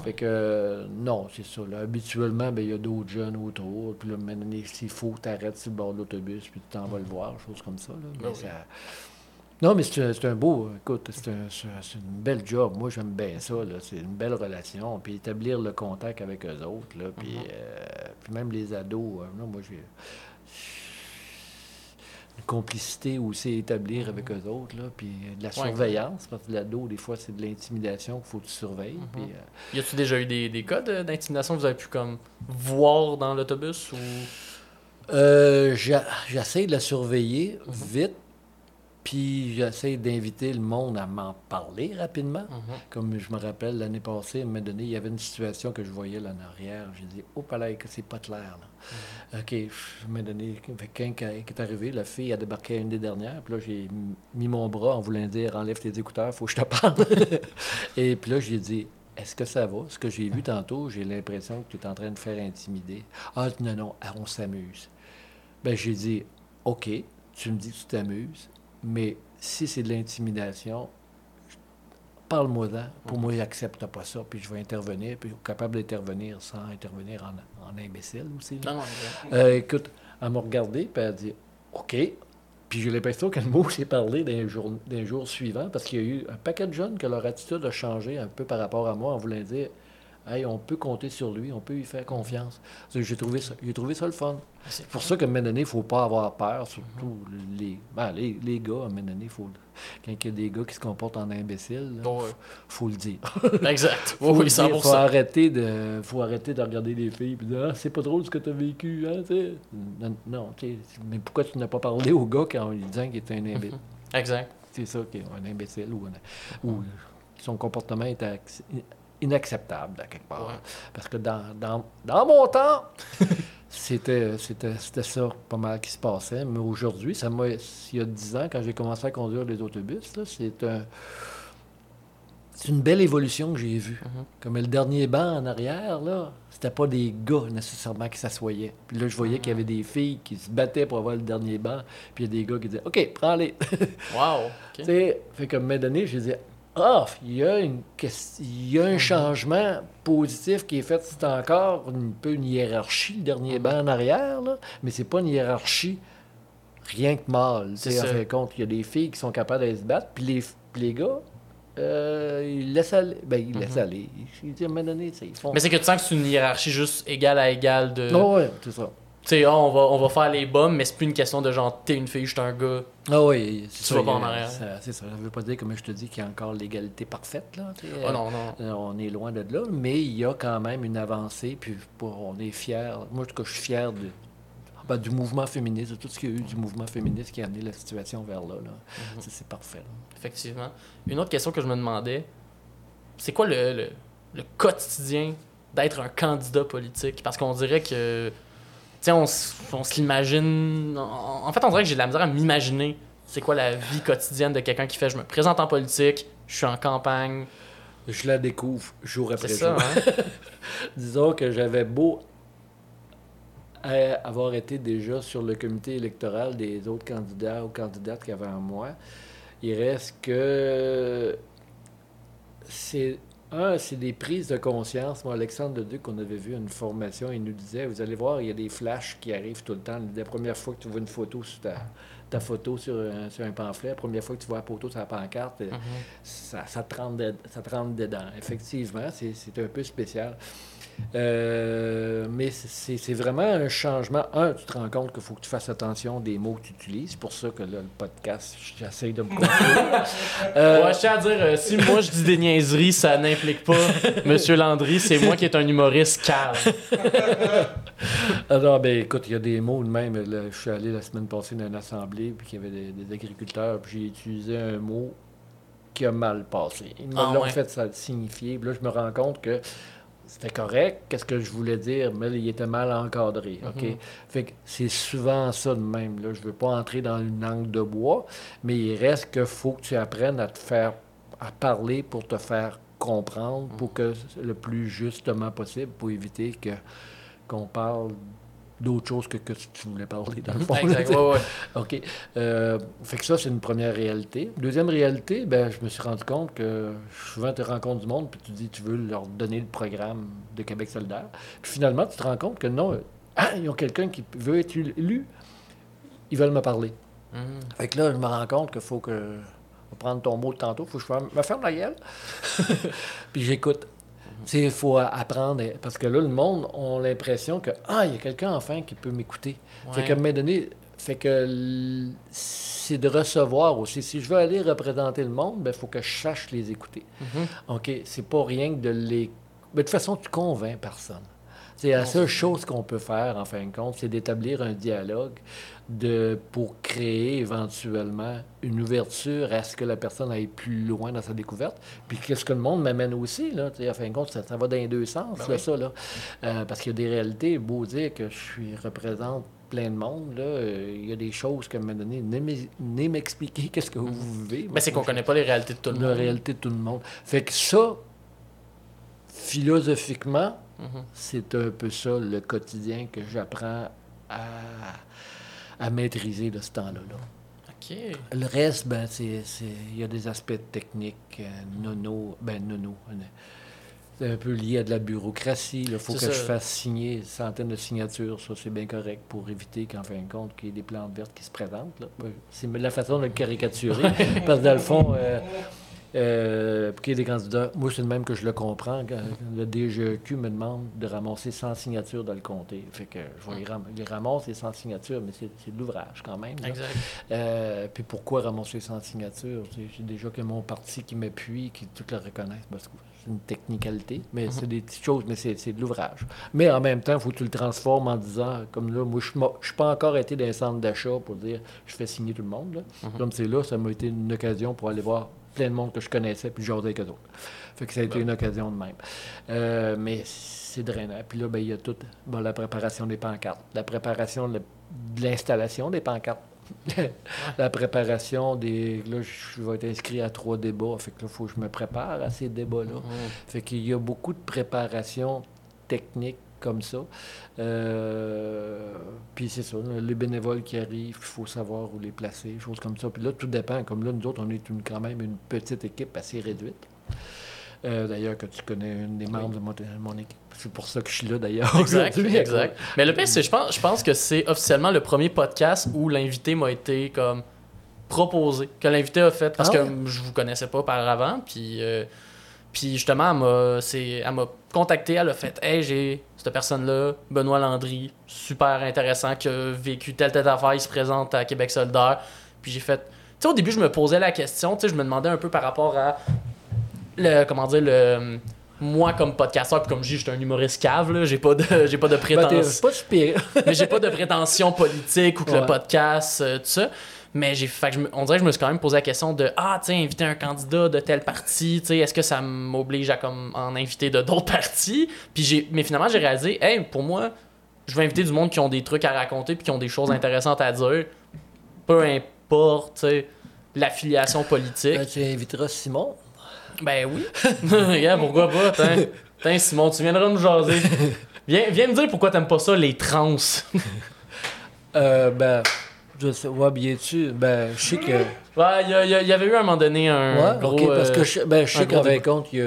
Fait que, euh, non, c'est ça. Là. Habituellement, ben, il y a d'autres jeunes autour. Puis là, maintenant, s'il faut, t'arrêtes sur le bord de l'autobus, puis tu t'en vas le voir, choses comme ça. Là. Mais Ah oui. ça- Non, mais c'est un, beau, écoute, c'est un- une belle job. Moi, j'aime bien ça. C'est une belle relation. Puis établir le contact avec eux autres. Là, puis, Mhm. euh, puis même les ados. euh, non, moi, j'ai une complicité aussi à établir avec eux autres. Là, puis de la. Ouais. surveillance. Parce que l'ado, des fois, c'est de l'intimidation qu'il faut que tu surveilles. Mhm. puis, euh, Y a-tu déjà eu des, des cas d'intimidation que vous avez pu comme voir dans l'autobus ou? Euh, j'essaie de la surveiller vite, puis j'essaie d'inviter le monde à m'en parler rapidement. Mhm. Comme je me rappelle, l'année passée, à un moment donné, il y avait une situation que je voyais là en arrière. J'ai dit, oh, là, que c'est pas clair. Là. OK, à un moment donné, fait que quand quand- qui est arrivé, la fille a débarqué une des dernières, puis là, j'ai mis mon bras en voulant dire, enlève tes écouteurs, faut que je te parle. Et puis là, j'ai dit, est-ce que ça va? Ce que j'ai vu tantôt, j'ai l'impression que tu es en train de faire intimider. Ah, non, non, ah, on s'amuse. Ben, j'ai dit, OK, tu me dis que tu t'amuses, mais si c'est de l'intimidation, parle-moi-en. Pour moi, j'accepte pas ça, puis je vais intervenir, puis je suis capable d'intervenir sans intervenir en, en imbécile aussi. Non, non, exact. Euh, écoute, elle m'a regardé, puis elle a dit OK. Puis j'ai l'impression que le mot s'est parlé d'un jour, d'un jour suivant, parce qu'il y a eu un paquet de jeunes que leur attitude a changé un peu par rapport à moi en voulant dire Hey, on peut compter sur lui, on peut lui faire confiance. J'ai trouvé ça, trouvé ça le fun. C'est C'est pour ça qu'à un moment donné, il ne faut pas avoir peur, surtout les, ben, les, les gars, à un moment donné, faut, quand il y a des gars qui se comportent en imbéciles, il Bon, ouais. faut le dire. Exact. Oui, 100%. faut arrêter de faut arrêter de regarder les filles et dire ah, c'est pas drôle ce que tu as vécu hein, non, non mais pourquoi tu n'as pas parlé au gars quand lui disant qu'il était un imbécile? Exact. c'est ça un imbécile ou, un- ou son comportement est inacceptable à quelque part Ouais. parce que dans, dans, dans mon temps c'était c'était c'était ça pas mal qui se passait mais aujourd'hui ça m'a il y a 10 ans quand j'ai commencé à conduire les autobus là, c'est un c'est une belle évolution que j'ai vue. Mhm. Comme le dernier banc en arrière, là, c'était pas des gars nécessairement qui s'assoyaient. Puis là, je voyais qu'il y avait des filles qui se battaient pour avoir le dernier banc. Puis il y a des gars qui disaient OK, prends-les. Wow. Tu sais, fait qu'à un moment donné, je disais Ah, il y a, une, il y a un changement positif qui est fait. C'est encore un peu une hiérarchie, le dernier banc en arrière, là, mais c'est pas une hiérarchie rien que mâle. C'est En fin de compte, il y a des filles qui sont capables d'aller se battre, puis les, les gars, euh, ils laissent aller. Ben, ils laissent aller. Ils, ils disent, à un moment donné, ils font. Mais c'est que tu sens que c'est une hiérarchie juste égale à égale de. Non, ouais, c'est ça. Tu sais, ah, on, va, on va faire les bombes, mais c'est plus une question de genre, t'es une fille, je suis un gars. Ah oui, c'est Tu ça, vas pas en arrière. ça- C'est ça. Ça veut pas dire, comme je te dis, qu'il y a encore l'égalité parfaite. Là. Ah non, non. Euh, On est loin de là, mais il y a quand même une avancée, puis pour- on est fiers. Moi, en tout cas, je suis fier de, ben, du mouvement féministe, de tout ce qu'il y a eu du mouvement féministe qui a amené la situation vers là. là. Mhm. C'est- C'est parfait. là. Effectivement. Une autre question que je me demandais, c'est quoi le, le, le quotidien d'être un candidat politique? Parce qu'on dirait que, sais, on, on se l'imagine... En, fait, on dirait que j'ai de la misère à m'imaginer c'est quoi la vie quotidienne de quelqu'un qui fait « je me présente en politique, je suis en campagne Je la découvre jour ». après jour. ça, hein? Disons que j'avais beau euh, avoir été déjà sur le comité électoral des autres candidats ou candidates qu'avant moi, il reste que c'est un, c'est des prises de conscience. Moi, Alexandre Leduc, qu'on avait vu une formation, il nous disait, vous allez voir, il y a des flashs qui arrivent tout le temps. La première fois que tu vois une photo sur ta, ta photo sur un, sur un pamphlet, la première fois que tu vois la photo sur la pancarte, Mhm. ça, ça, te rentre de- ça te rentre dedans. Effectivement, c'est un peu spécial. Euh, mais c'est c'est vraiment un changement. Un, tu te rends compte qu'il faut que tu fasses attention des mots que tu utilises. C'est pour ça que là, le podcast, j'essaye de me contrôler. Euh, Ouais, je tiens à dire, euh, si moi je dis des niaiseries, ça n'implique pas Monsieur Landry, c'est moi qui est un humoriste calme. Alors, ben écoute, il y a des mots de même. là, je suis allé la semaine passée dans une assemblée, puis qu'il y avait des, des agriculteurs, puis j'ai utilisé un mot qui a mal passé. Ils me Ah, l'ont ouais. fait ça signifier. Puis là, je me rends compte que c'était correct, qu'est-ce que je voulais dire, mais il était mal encadré. OK? Mhm. Fait que c'est souvent ça de même. Là. Je veux pas entrer dans une langue de bois, mais il reste qu'il faut que tu apprennes à te faire à parler pour te faire comprendre, pour que le plus justement possible, pour éviter que qu'on parle d'autre chose que, que tu voulais parler dans le fond. Exact, ouais, ouais. OK. Euh, fait que ça, c'est une première réalité. Deuxième réalité, ben, je me suis rendu compte que souvent, tu rencontres du monde, puis tu dis tu veux leur donner le programme de Québec solidaire. Puis finalement, tu te rends compte que non, ah, ils ont quelqu'un qui veut être élu, ils veulent me parler. Mhm. Fait que là, je me rends compte qu'il faut que. Je vais prendre ton mot de tantôt, il faut que je me ferme la gueule. Puis j'écoute. Il faut apprendre. Parce que là, le monde a l'impression que, ah, il y a quelqu'un enfin qui peut m'écouter. Fait Ouais. un moment donné, fait que c'est de recevoir aussi. Si je veux aller représenter le monde, il faut que je sache les écouter. Mhm. OK? C'est pas rien que de les. Mais de toute façon, tu convaincs personne. C'est la seule chose qu'on peut faire, en fin de compte, c'est d'établir un dialogue de, pour créer éventuellement une ouverture à ce que la personne aille plus loin dans sa découverte. Puis qu'est-ce que le monde m'amène aussi, là, en fin de compte, ça, ça va dans les deux sens, Ben là, oui. ça, là. Euh, parce qu'il y a des réalités, beau dire que je suis représente plein de monde, là, euh, il y a des choses que m'a donné, venez m'expliquer qu'est-ce que vous vivez. Mais c'est qu'on connaît pas les réalités de tout le la monde. réalité de tout le monde. Fait que ça, philosophiquement, C'est un peu ça le quotidien que j'apprends à, à maîtriser de ce temps-là. là. Le reste, ben, il y a des aspects techniques, euh, nono, ben, nono. euh, C'est un peu lié à de la bureaucratie. Il faut que je fasse signer une centaine de signatures. Ça, c'est bien correct pour éviter qu'en fin de compte, qu'il y ait des plantes vertes qui se présentent. C'est la façon de le caricaturer. parce que dans le fond, euh, euh, pour qu'il y ait des candidats, moi, c'est le même que je le comprends. Quand le DGEQ me demande de ramasser 100 signatures dans le comté. Fait que je vais les, ram- les ramasser les 100 signatures, mais c'est, de l'ouvrage quand même. là. Exact. Euh, puis pourquoi ramasser 100 signatures? J'ai déjà que mon parti qui m'appuie, qui tout le reconnaissent, parce que c'est une technicalité, mais c'est des petites choses, mais c'est de l'ouvrage. Mais en même temps, il faut que tu le transformes en disant, comme là, moi, je suis pas encore été dans un centre d'achat pour dire, je fais signer tout le monde. Là. Comme c'est là, ça m'a été une occasion pour aller voir plein de monde que je connaissais, puis jaser avec eux autres. Fait que ça a été une occasion de même. Euh, mais c'est drainant. Puis là, ben, il y a toute bon, la préparation des pancartes, la préparation de l'installation des pancartes. la préparation des. Là, je vais être inscrit à trois débats. Fait que là, il faut que je me prépare à ces débats-là. Mhm. Fait qu'il y a beaucoup de préparation technique comme ça. Euh, puis c'est ça, les bénévoles qui arrivent, il faut savoir où les placer, choses comme ça. Puis là, tout dépend. Comme là, nous autres, on est une- quand même une petite équipe assez réduite. Euh, d'ailleurs, que tu connais une des membres de mon, mon équipe. C'est pour ça que je suis là, d'ailleurs. Exact, exact. Mais le pire, c'est je pense, je pense que c'est officiellement le premier podcast où l'invité m'a été comme proposé, que l'invité a fait, parce Ah que ouais? je vous connaissais pas par avant, puis, euh, Puis justement, elle m'a, c'est, elle m'a contacté, elle a fait Hey, j'ai cette personne-là, Benoît Landry, super intéressant, qui a vécu telle telle affaire, il se présente à Québec solidaire. Puis j'ai fait. Tu sais, au début, je me posais la question, tu sais, je me demandais un peu par rapport à le. Comment dire, le. Moi, comme podcasteur, puis comme je dis, j'étais un humoriste cave, là, j'ai pas de, j'ai pas de Ben, t'es prétention pas super. mais j'ai pas de prétention politique ou que Ouais. le podcast, euh, tout ça. Mais j'ai fait que je me- on dirait que je me suis quand même posé la question de Ah, tu inviter un candidat de tel parti, tu sais, est-ce que ça m'oblige à comme, en inviter de d'autres partis Puis j'ai, mais finalement, j'ai réalisé, hey, pour moi, je vais inviter du monde qui ont des trucs à raconter puis qui ont des choses intéressantes à dire. Peu importe, l'affiliation politique. Ben, tu inviteras Simon. Ben oui. Regarde, pourquoi pas? Tiens, Tiens, Simon, tu viendras nous jaser. Viens, viens me dire pourquoi t'aimes pas ça, les trans. Euh, ben, je sais, ouais, bien tu Ben, je sais que. Ouais, il y, a- y a- avait eu à un moment donné un Ouais, gros. ok, parce euh, que je, ben, je sais qu'en fin de compte, il,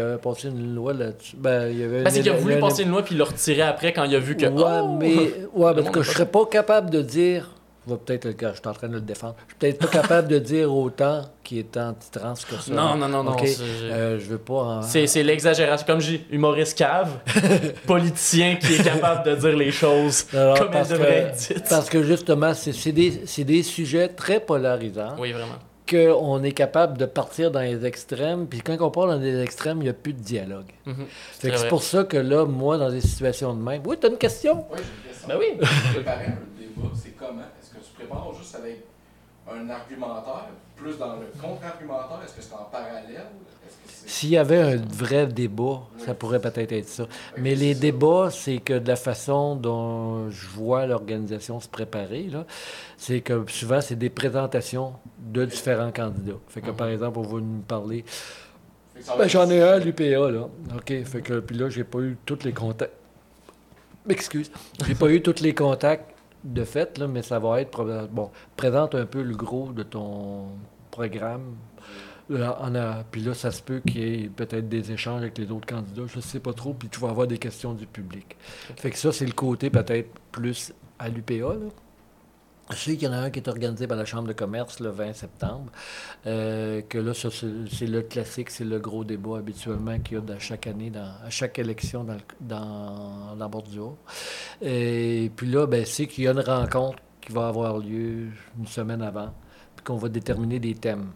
a, avait passé une loi là-dessus. Ben, il y avait Parce qu'il a voulu passer une loi puis il l'a retiré après quand il a vu que. Ouais, oh! mais ouais, parce que a je serais pas capable de dire. Peut-être le je suis en train de le défendre. Je suis peut-être pas capable de dire autant qu'il est anti-trans que ça. Non, non, non, non. Euh, je veux pas. en- C'est l'exagération. Comme je dis, humoriste cave, politicien qui est capable de dire les choses comme elles parce que- devraient être dites. Parce que justement, c'est des, sujets très polarisants Oui, vraiment. qu'on est capable de partir dans les extrêmes. Puis quand on parle dans les extrêmes, il n'y a plus de dialogue. Mhm. C'est pour ça que là, moi, dans des situations de même. Oui, t'as une question? Oui, j'ai une question. Ben oui. Préparer un débat, c'est comment Prépares juste avec un argumentaire, plus dans le contre-argumentaire Est-ce que c'est en parallèle? S'il y avait un vrai débat, ça pourrait peut-être être ça. Mais les débats, c'est que de la façon dont je vois l'organisation se préparer, c'est que souvent, c'est des présentations de différents candidats. Fait que, par exemple, on va nous parler... Ben, j'en ai un à l'UPA, là. OK, fait que... Puis là, j'ai pas eu tous les contacts... M'excuse. J'ai pas eu tous les contacts de fait, là, mais ça va être... Bon, présente un peu le gros de ton programme. Là, on a- puis là, ça se peut qu'il y ait peut-être des échanges avec les autres candidats, je ne sais pas trop, puis tu vas avoir des questions du public. Fait que ça, c'est le côté peut-être plus à l'UPA. Je sais qu'il y en a un qui est organisé par la Chambre de commerce le 20 septembre, euh, que là, c'est le classique, c'est le gros débat habituellement qu'il y a dans chaque année, dans, à chaque élection dans, le- dans, dans Bordeaux. Et puis là, ben, c'est qu'il y a une rencontre qui va avoir lieu une semaine avant, puis qu'on va déterminer des thèmes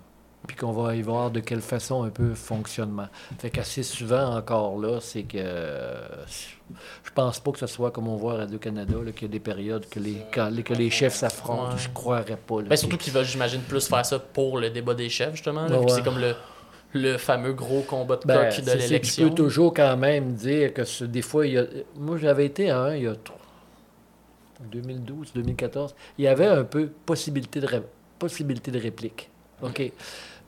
puis qu'on va y voir de quelle façon un peu fonctionnement. Fait qu'assez souvent encore là, c'est que euh, je pense pas que ce soit comme on voit à Radio-Canada, qu'il y a des périodes que les, quand- les- que les chefs s'affrontent. Ouais. Je croirais pas. là. Ben, surtout qu'ils veulent, j'imagine, plus faire ça pour le débat des chefs, justement. Ouais, c'est comme le, le fameux gros combat de Ben, coq de l'élection. Tu peux toujours quand même dire que ce- des fois, il y a, moi j'avais été à un il y a tro- 2012, 2014, il y avait un peu possibilité de, ré- possibilité de réplique. OK.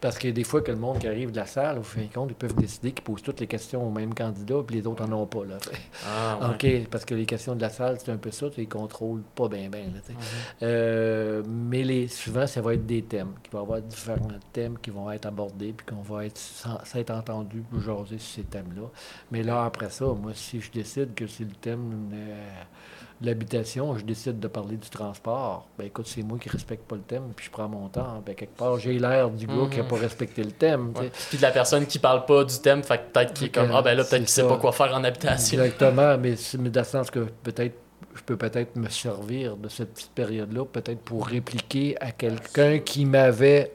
Parce que des fois que le monde qui arrive de la salle, au fin de compte, ils peuvent décider qu'ils posent toutes les questions au même candidat, puis les autres n'en ont pas. Là. Ah, ouais. OK, parce que les questions de la salle, c'est un peu ça, tu les contrôles pas bien, bien. Mhm. Euh, mais les, souvent, ça va être des thèmes, qu'il va y avoir différents thèmes qui vont être abordés, puis qu'on va être s'être entendu pour jaser sur ces thèmes-là. Mais là, après ça, moi, si je décide que c'est le thème euh, l'habitation, je décide de parler du transport, ben écoute, c'est moi qui respecte pas le thème, puis je prends mon temps. Ben, quelque part, j'ai l'air du gars qui a Mhm. pas respecté le thème. Ouais. Puis de la personne qui parle pas du thème, fait peut-être qu'il est comme Ah ben là, peut-être qu'il sait pas quoi faire en habitation. Exactement, mais, c'est- mais dans le sens que peut-être je peux peut-être me servir de cette petite période-là, peut-être pour répliquer à quelqu'un qui m'avait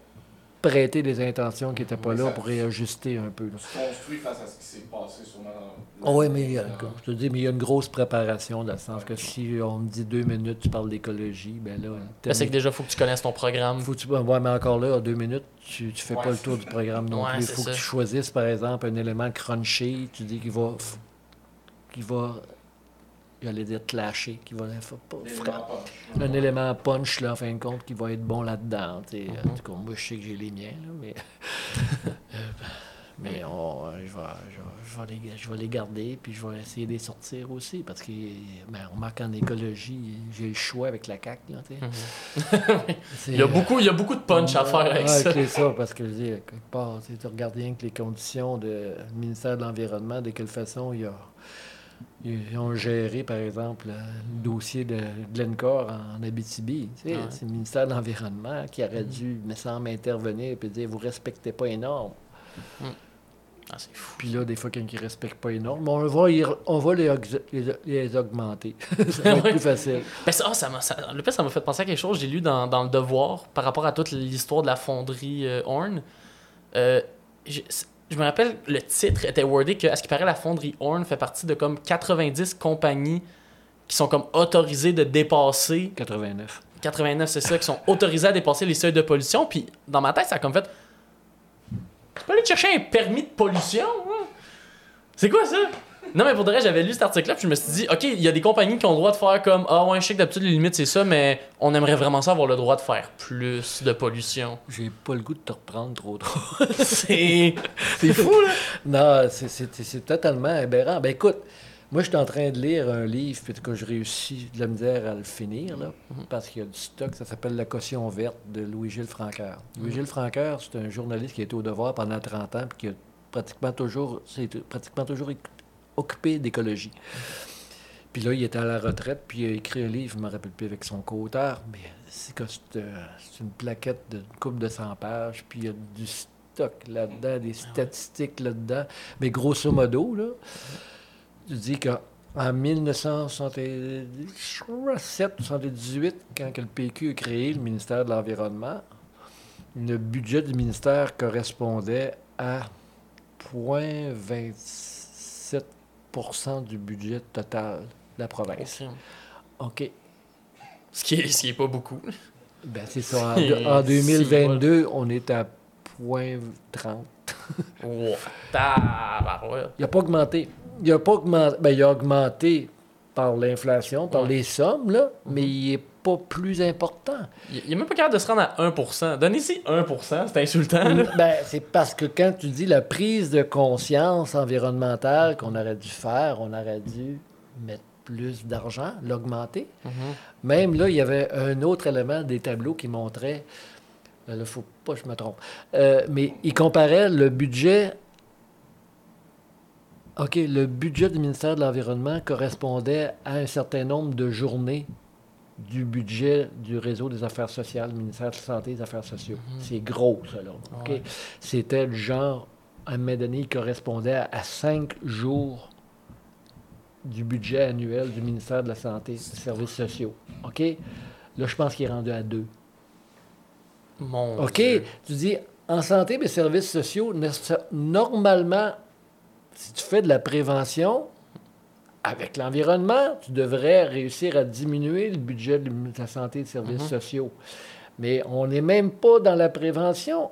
prêté des intentions qui n'étaient pas Oui, là ça- pour réajuster un peu. là. Tu construis face à ce qui s'est passé sûrement dans. Oui, mais il y a- je te dis, mais il y a une grosse préparation dans le sens que si on me dit deux minutes, tu parles d'écologie, ben là, Ben, c'est que déjà, faut que tu connaisses ton programme. faut que tu... Ouais, mais encore là, en deux minutes, tu, tu fais Ouais, pas le tour du programme non Ouais, plus. Il faut que ça. tu choisisses, par exemple, un élément crunchy. Tu dis qu'il va. qu'il va. J'allais dire clasher, qui va un élément punch, là, en fin de compte, qui va être bon là-dedans. En tout cas, moi, je sais que j'ai les miens, là, mais. Euh, mais on- je, vais, je, vais, je vais les, je vais les garder, puis je vais essayer de les sortir aussi, parce que, ben, on remarque en écologie, j'ai le choix avec la CAQ, là, tu sais. C'est- Il y a beaucoup, il y a beaucoup de punch à faire avec Ouais, ça. c'est ça, parce que je dis, quelque part, tu regardes rien que les conditions du ministère de l'Environnement, de quelle façon il y a- ils ont géré, par exemple, le dossier de Glencore en Abitibi. Tu sais, Ouais. C'est le ministère de l'Environnement qui aurait dû, me semble, intervenir et dire Vous respectez pas les normes. Mm. Ah, c'est fou. Puis là, des fois, quand ils ne respectent pas les normes, on va, on va les, ox- les, les augmenter. ça va être plus facile. Ben, ça, ah, ça- le pire, ça m'a fait penser à quelque chose. J'ai lu dans, dans Le Devoir par rapport à toute l'histoire de la fonderie euh, Horn. Euh, je, me rappelle, le titre était wordé que, à ce qui paraît, la fonderie Horn fait partie de comme 90 compagnies qui sont comme autorisées de dépasser 89. 89, c'est ça, qui sont autorisés à dépasser les seuils de pollution. Puis dans ma tête, ça a comme fait. Tu peux aller chercher un permis de pollution, hein? C'est quoi ça? Non, mais pour de vrai, j'avais lu cet article-là, puis je me suis dit, OK, il y a des compagnies qui ont le droit de faire comme Ah ouais, je sais que d'habitude, les limites, c'est ça, mais on aimerait vraiment ça avoir le droit de faire plus de pollution. J'ai pas le goût de te reprendre trop trop. c'est. C'est fou, là. Non, c'est- c'est c'est totalement aberrant. Ben écoute, moi, je suis en train de lire un livre, puis que je réussis de la misère à le finir, là, parce qu'il y a du stock. Ça s'appelle La caution verte de Louis-Gilles Francaire. Louis-Gilles Francaire, c'est un journaliste qui a été au devoir pendant 30 ans, puis qui a pratiquement toujours, pratiquement toujours éc- occupé d'écologie. Puis là, il était à la retraite, puis il a écrit un livre, je ne me rappelle plus avec son co-auteur, mais c'est que c'est euh, une plaquette d'une coupe de 100 pages, puis il y a du stock là-dedans, des statistiques là-dedans. Mais grosso modo, là, tu dis qu'en 1977-78, quand que le PQ a créé le ministère de l'Environnement, le budget du ministère correspondait à 0,27 du budget total de la province. OK. Ce qui est, ce qui est pas beaucoup. Ben, c'est ça. En, deux- en Si, 2022, on est à 0,30. Wow. Il n'a pas augmenté. Il n'a pas augmenté. Ben, il a augmenté par l'inflation, par Ouais. les sommes, là, mais il n'est pas plus important. Il il est même pas capable de se rendre à 1%. Donnez-y 1%, c'est insultant, là. Ben, c'est parce que quand tu dis la prise de conscience environnementale qu'on aurait dû faire, on aurait dû mettre plus d'argent, l'augmenter. Même là, il y avait un autre élément des tableaux qui montrait, il ne faut pas que je me trompe, Euh, mais il comparait le budget. OK, le budget du ministère de l'Environnement correspondait à un certain nombre de journées du budget du réseau des affaires sociales, le ministère de la Santé et des Affaires sociales. C'est gros, ça, là. Ouais. C'était le genre, à un moment donné, il correspondait à, à cinq jours du budget annuel du ministère de la Santé et des Services sociaux. OK? Là, je pense qu'il est rendu à deux. Mon OK? Dieu. Tu dis, en santé et services sociaux, normalement, si tu fais de la prévention avec l'environnement, tu devrais réussir à diminuer le budget de la santé et des services Mhm. sociaux. Mais on n'est même pas dans la prévention.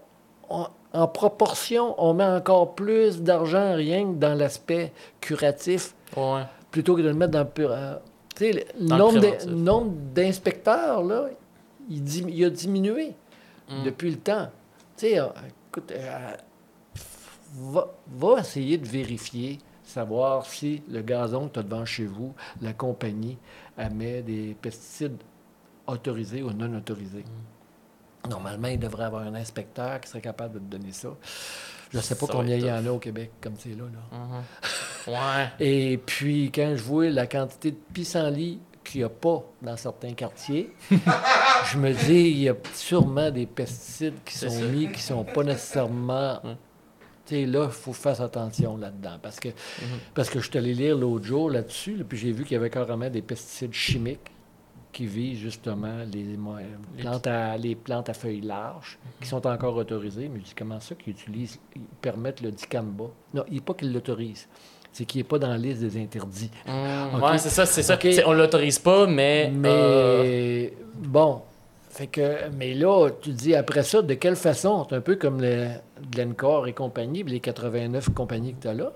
On- en proportion, on met encore plus d'argent rien que dans l'aspect curatif Ouais. plutôt que de le mettre dans le pur. euh, tu sais, le Dans le nombre préventif. nombre d'inspecteurs, là, il, dim- il a diminué Mm. depuis le temps. Tu sais, euh, écoute, euh, va, va essayer de vérifier, savoir si le gazon que tu as devant chez vous, la compagnie, met des pesticides autorisés ou non autorisés. Normalement, il devrait y avoir un inspecteur qui serait capable de te donner ça. Je ne sais pas Ça combien il y en a au Québec comme c'est là. là. Mhm. Ouais. Et puis, quand je vois la quantité de pissenlits qu'il n'y a pas dans certains quartiers, je me dis, il y a sûrement des pesticides qui sont ça. mis, qui ne sont pas nécessairement... Là, il faut faire attention là-dedans. Parce que, Mhm. parce que je suis allé lire l'autre jour là-dessus, là, puis j'ai vu qu'il y avait carrément des pesticides chimiques qui visent justement les, plantes, à, les plantes à feuilles larges, qui sont encore autorisées. Mais je dis, comment ça qu'ils utilisent, ils permettent le dicamba? Non, il n'est pas qu'ils l'autorisent. C'est qu'il n'est pas dans la liste des interdits. Mm. Ouais, c'est ça, c'est ça. On l'autorise pas, mais. Mais euh, bon, fait que, mais là, tu dis après ça, de quelle façon? C'est un peu comme le Glencore et compagnie, les 89 compagnies que tu as là.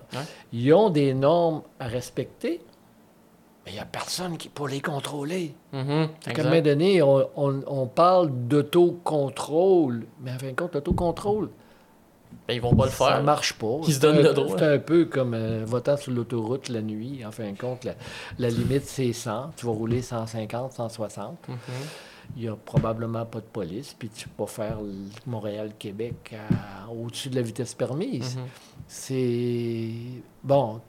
Ils ont des normes à respecter, mais il n'y a personne qui pour les contrôler. mhm, À un moment donné, on, on- on parle d'autocontrôle, mais en fin de compte, l'autocontrôle, Ben, ils vont pas le ça faire. marche pas. Ils se C'est donnent un- le droit. C'est un peu comme euh, votant sur l'autoroute la nuit. En fin de compte, la, la limite, c'est 100. Tu vas rouler 150, 160. Mhm. Il n'y a probablement pas de police, puis tu peux pas faire Montréal-Québec au-dessus de la vitesse permise. Mhm. C'est. Bon,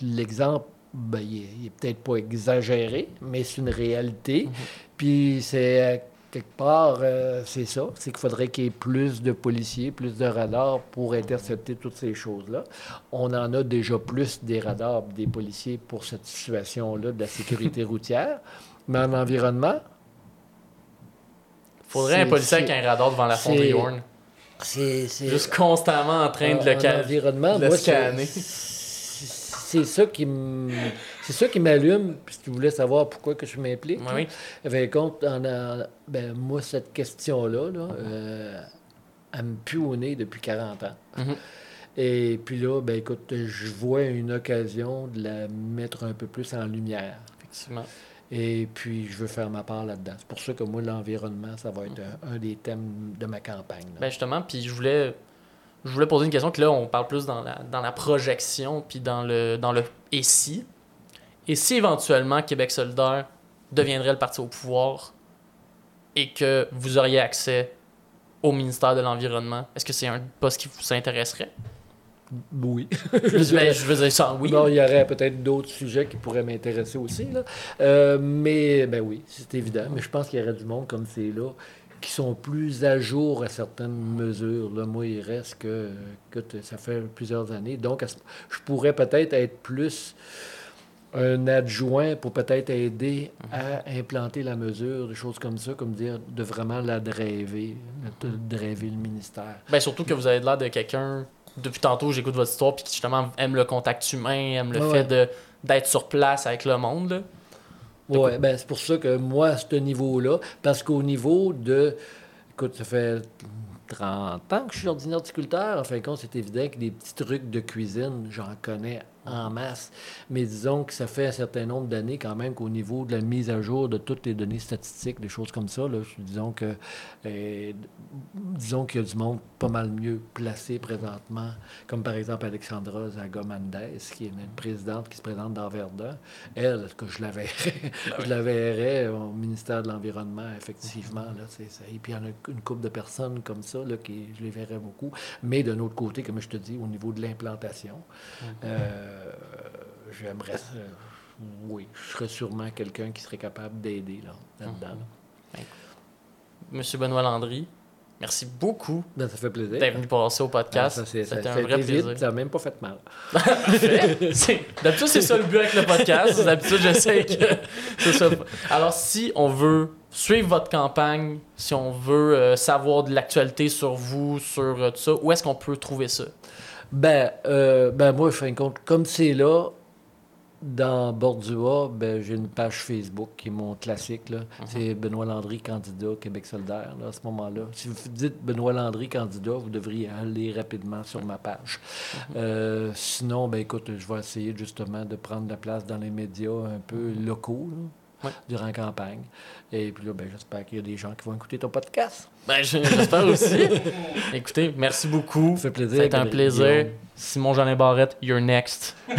l'exemple, ben, il est, il est peut-être pas exagéré, mais c'est une réalité. Mhm. Puis c'est euh, quelque part, euh, c'est ça. C'est qu'il faudrait qu'il y ait plus de policiers, plus de radars pour intercepter toutes ces choses-là. On en a déjà plus des radars, des policiers pour cette situation-là de la sécurité routière. Mais en environnement, Faudrait un policier avec un radar devant la fonderie Horn. c'est... Juste constamment en train de le en ca- environnement, de le moi, c'est- scanner. C'est ça qui me- c'est ça qui m'allume. Si tu voulais savoir pourquoi que je m'implique, Oui, ben, compte, en, en- ben, moi, cette question-là, là, euh, elle me pue au nez depuis 40 ans. Mhm. Et puis là, ben écoute, je vois une occasion de la mettre un peu plus en lumière. Effectivement. Et puis, je veux faire ma part là-dedans. C'est pour ça que moi, l'environnement, ça va être un, un des thèmes de ma campagne. là. Ben justement, puis je voulais, je voulais poser une question que là, on parle plus dans la, dans la projection, puis dans le, dans le et si. Et si éventuellement Québec solidaire deviendrait le parti au pouvoir et que vous auriez accès au ministère de l'Environnement, est-ce que c'est un poste qui vous intéresserait? Oui. je, je veux dire ça, oui. Bon, il y aurait peut-être d'autres sujets qui pourraient m'intéresser aussi. Là. Euh, mais, ben oui, c'est évident. Mais je pense qu'il y aurait du monde comme c'est là qui sont plus à jour à certaines mesures. Là, moi, il reste que, ça fait plusieurs années. Donc, je pourrais peut-être être plus un adjoint pour peut-être aider à implanter la mesure, des choses comme ça, comme dire de vraiment la driver, de driver le ministère. Ben surtout que vous avez l'air de quelqu'un, depuis tantôt j'écoute votre histoire, puis qui justement aime le contact humain, aime le Ouais, fait ouais. d'être sur place avec le monde. là. Oui, ben c'est pour ça que moi, à ce niveau-là, parce qu'au niveau de. Écoute, ça fait 30 ans que je suis ordinaire horticulteur. En fin de compte, c'est évident que des petits trucs de cuisine, j'en connais en masse. Mais disons que ça fait un certain nombre d'années quand même qu'au niveau de la mise à jour de toutes les données statistiques, des choses comme ça, là, disons que euh, disons qu'il y a du monde pas mal mieux placé présentement, comme par exemple Alexandra Zagomandez, qui est une présidente qui se présente dans Verdun. Elle, que je la verrais, je la verrais au ministère de l'Environnement, effectivement. Là, c'est ça. Et puis il y en a une couple de personnes comme ça, là, qui, je les verrais beaucoup. Mais d'un autre côté, comme je te dis, au niveau de l'implantation, euh, j'aimerais... euh, oui, je serais sûrement quelqu'un qui serait capable d'aider là, là-dedans. là. Monsieur Benoît Landry, merci beaucoup Ben, ça fait plaisir. d'être venu passer au Ah, podcast. ça, c'est- ça- C'était un vrai été vite, plaisir. ça n'a même pas fait mal. D'habitude, c'est ça le but avec le podcast. D'habitude, je sais que c'est ça. Alors, si on veut suivre votre campagne, si on veut euh, savoir de l'actualité sur vous, sur euh, tout ça, où est-ce qu'on peut trouver ça? Ben, euh, ben moi, fin de compte, comme c'est là, dans Bordua, ben, j'ai une page Facebook qui est mon classique. là. C'est Benoît Landry, candidat Québec solidaire, là, à ce moment-là. Si vous dites Benoît Landry, candidat, vous devriez aller rapidement sur ma page. Euh, sinon, ben écoute, je vais essayer justement de prendre la place dans les médias un peu locaux là, Ouais. durant la campagne. Et puis là, ben, j'espère qu'il y a des gens qui vont écouter ton podcast. Ben, je- j'espère aussi. Écoutez, merci beaucoup. Ça fait plaisir. Été un Guillaume. plaisir. Simon Jeanin Barrette, you're next.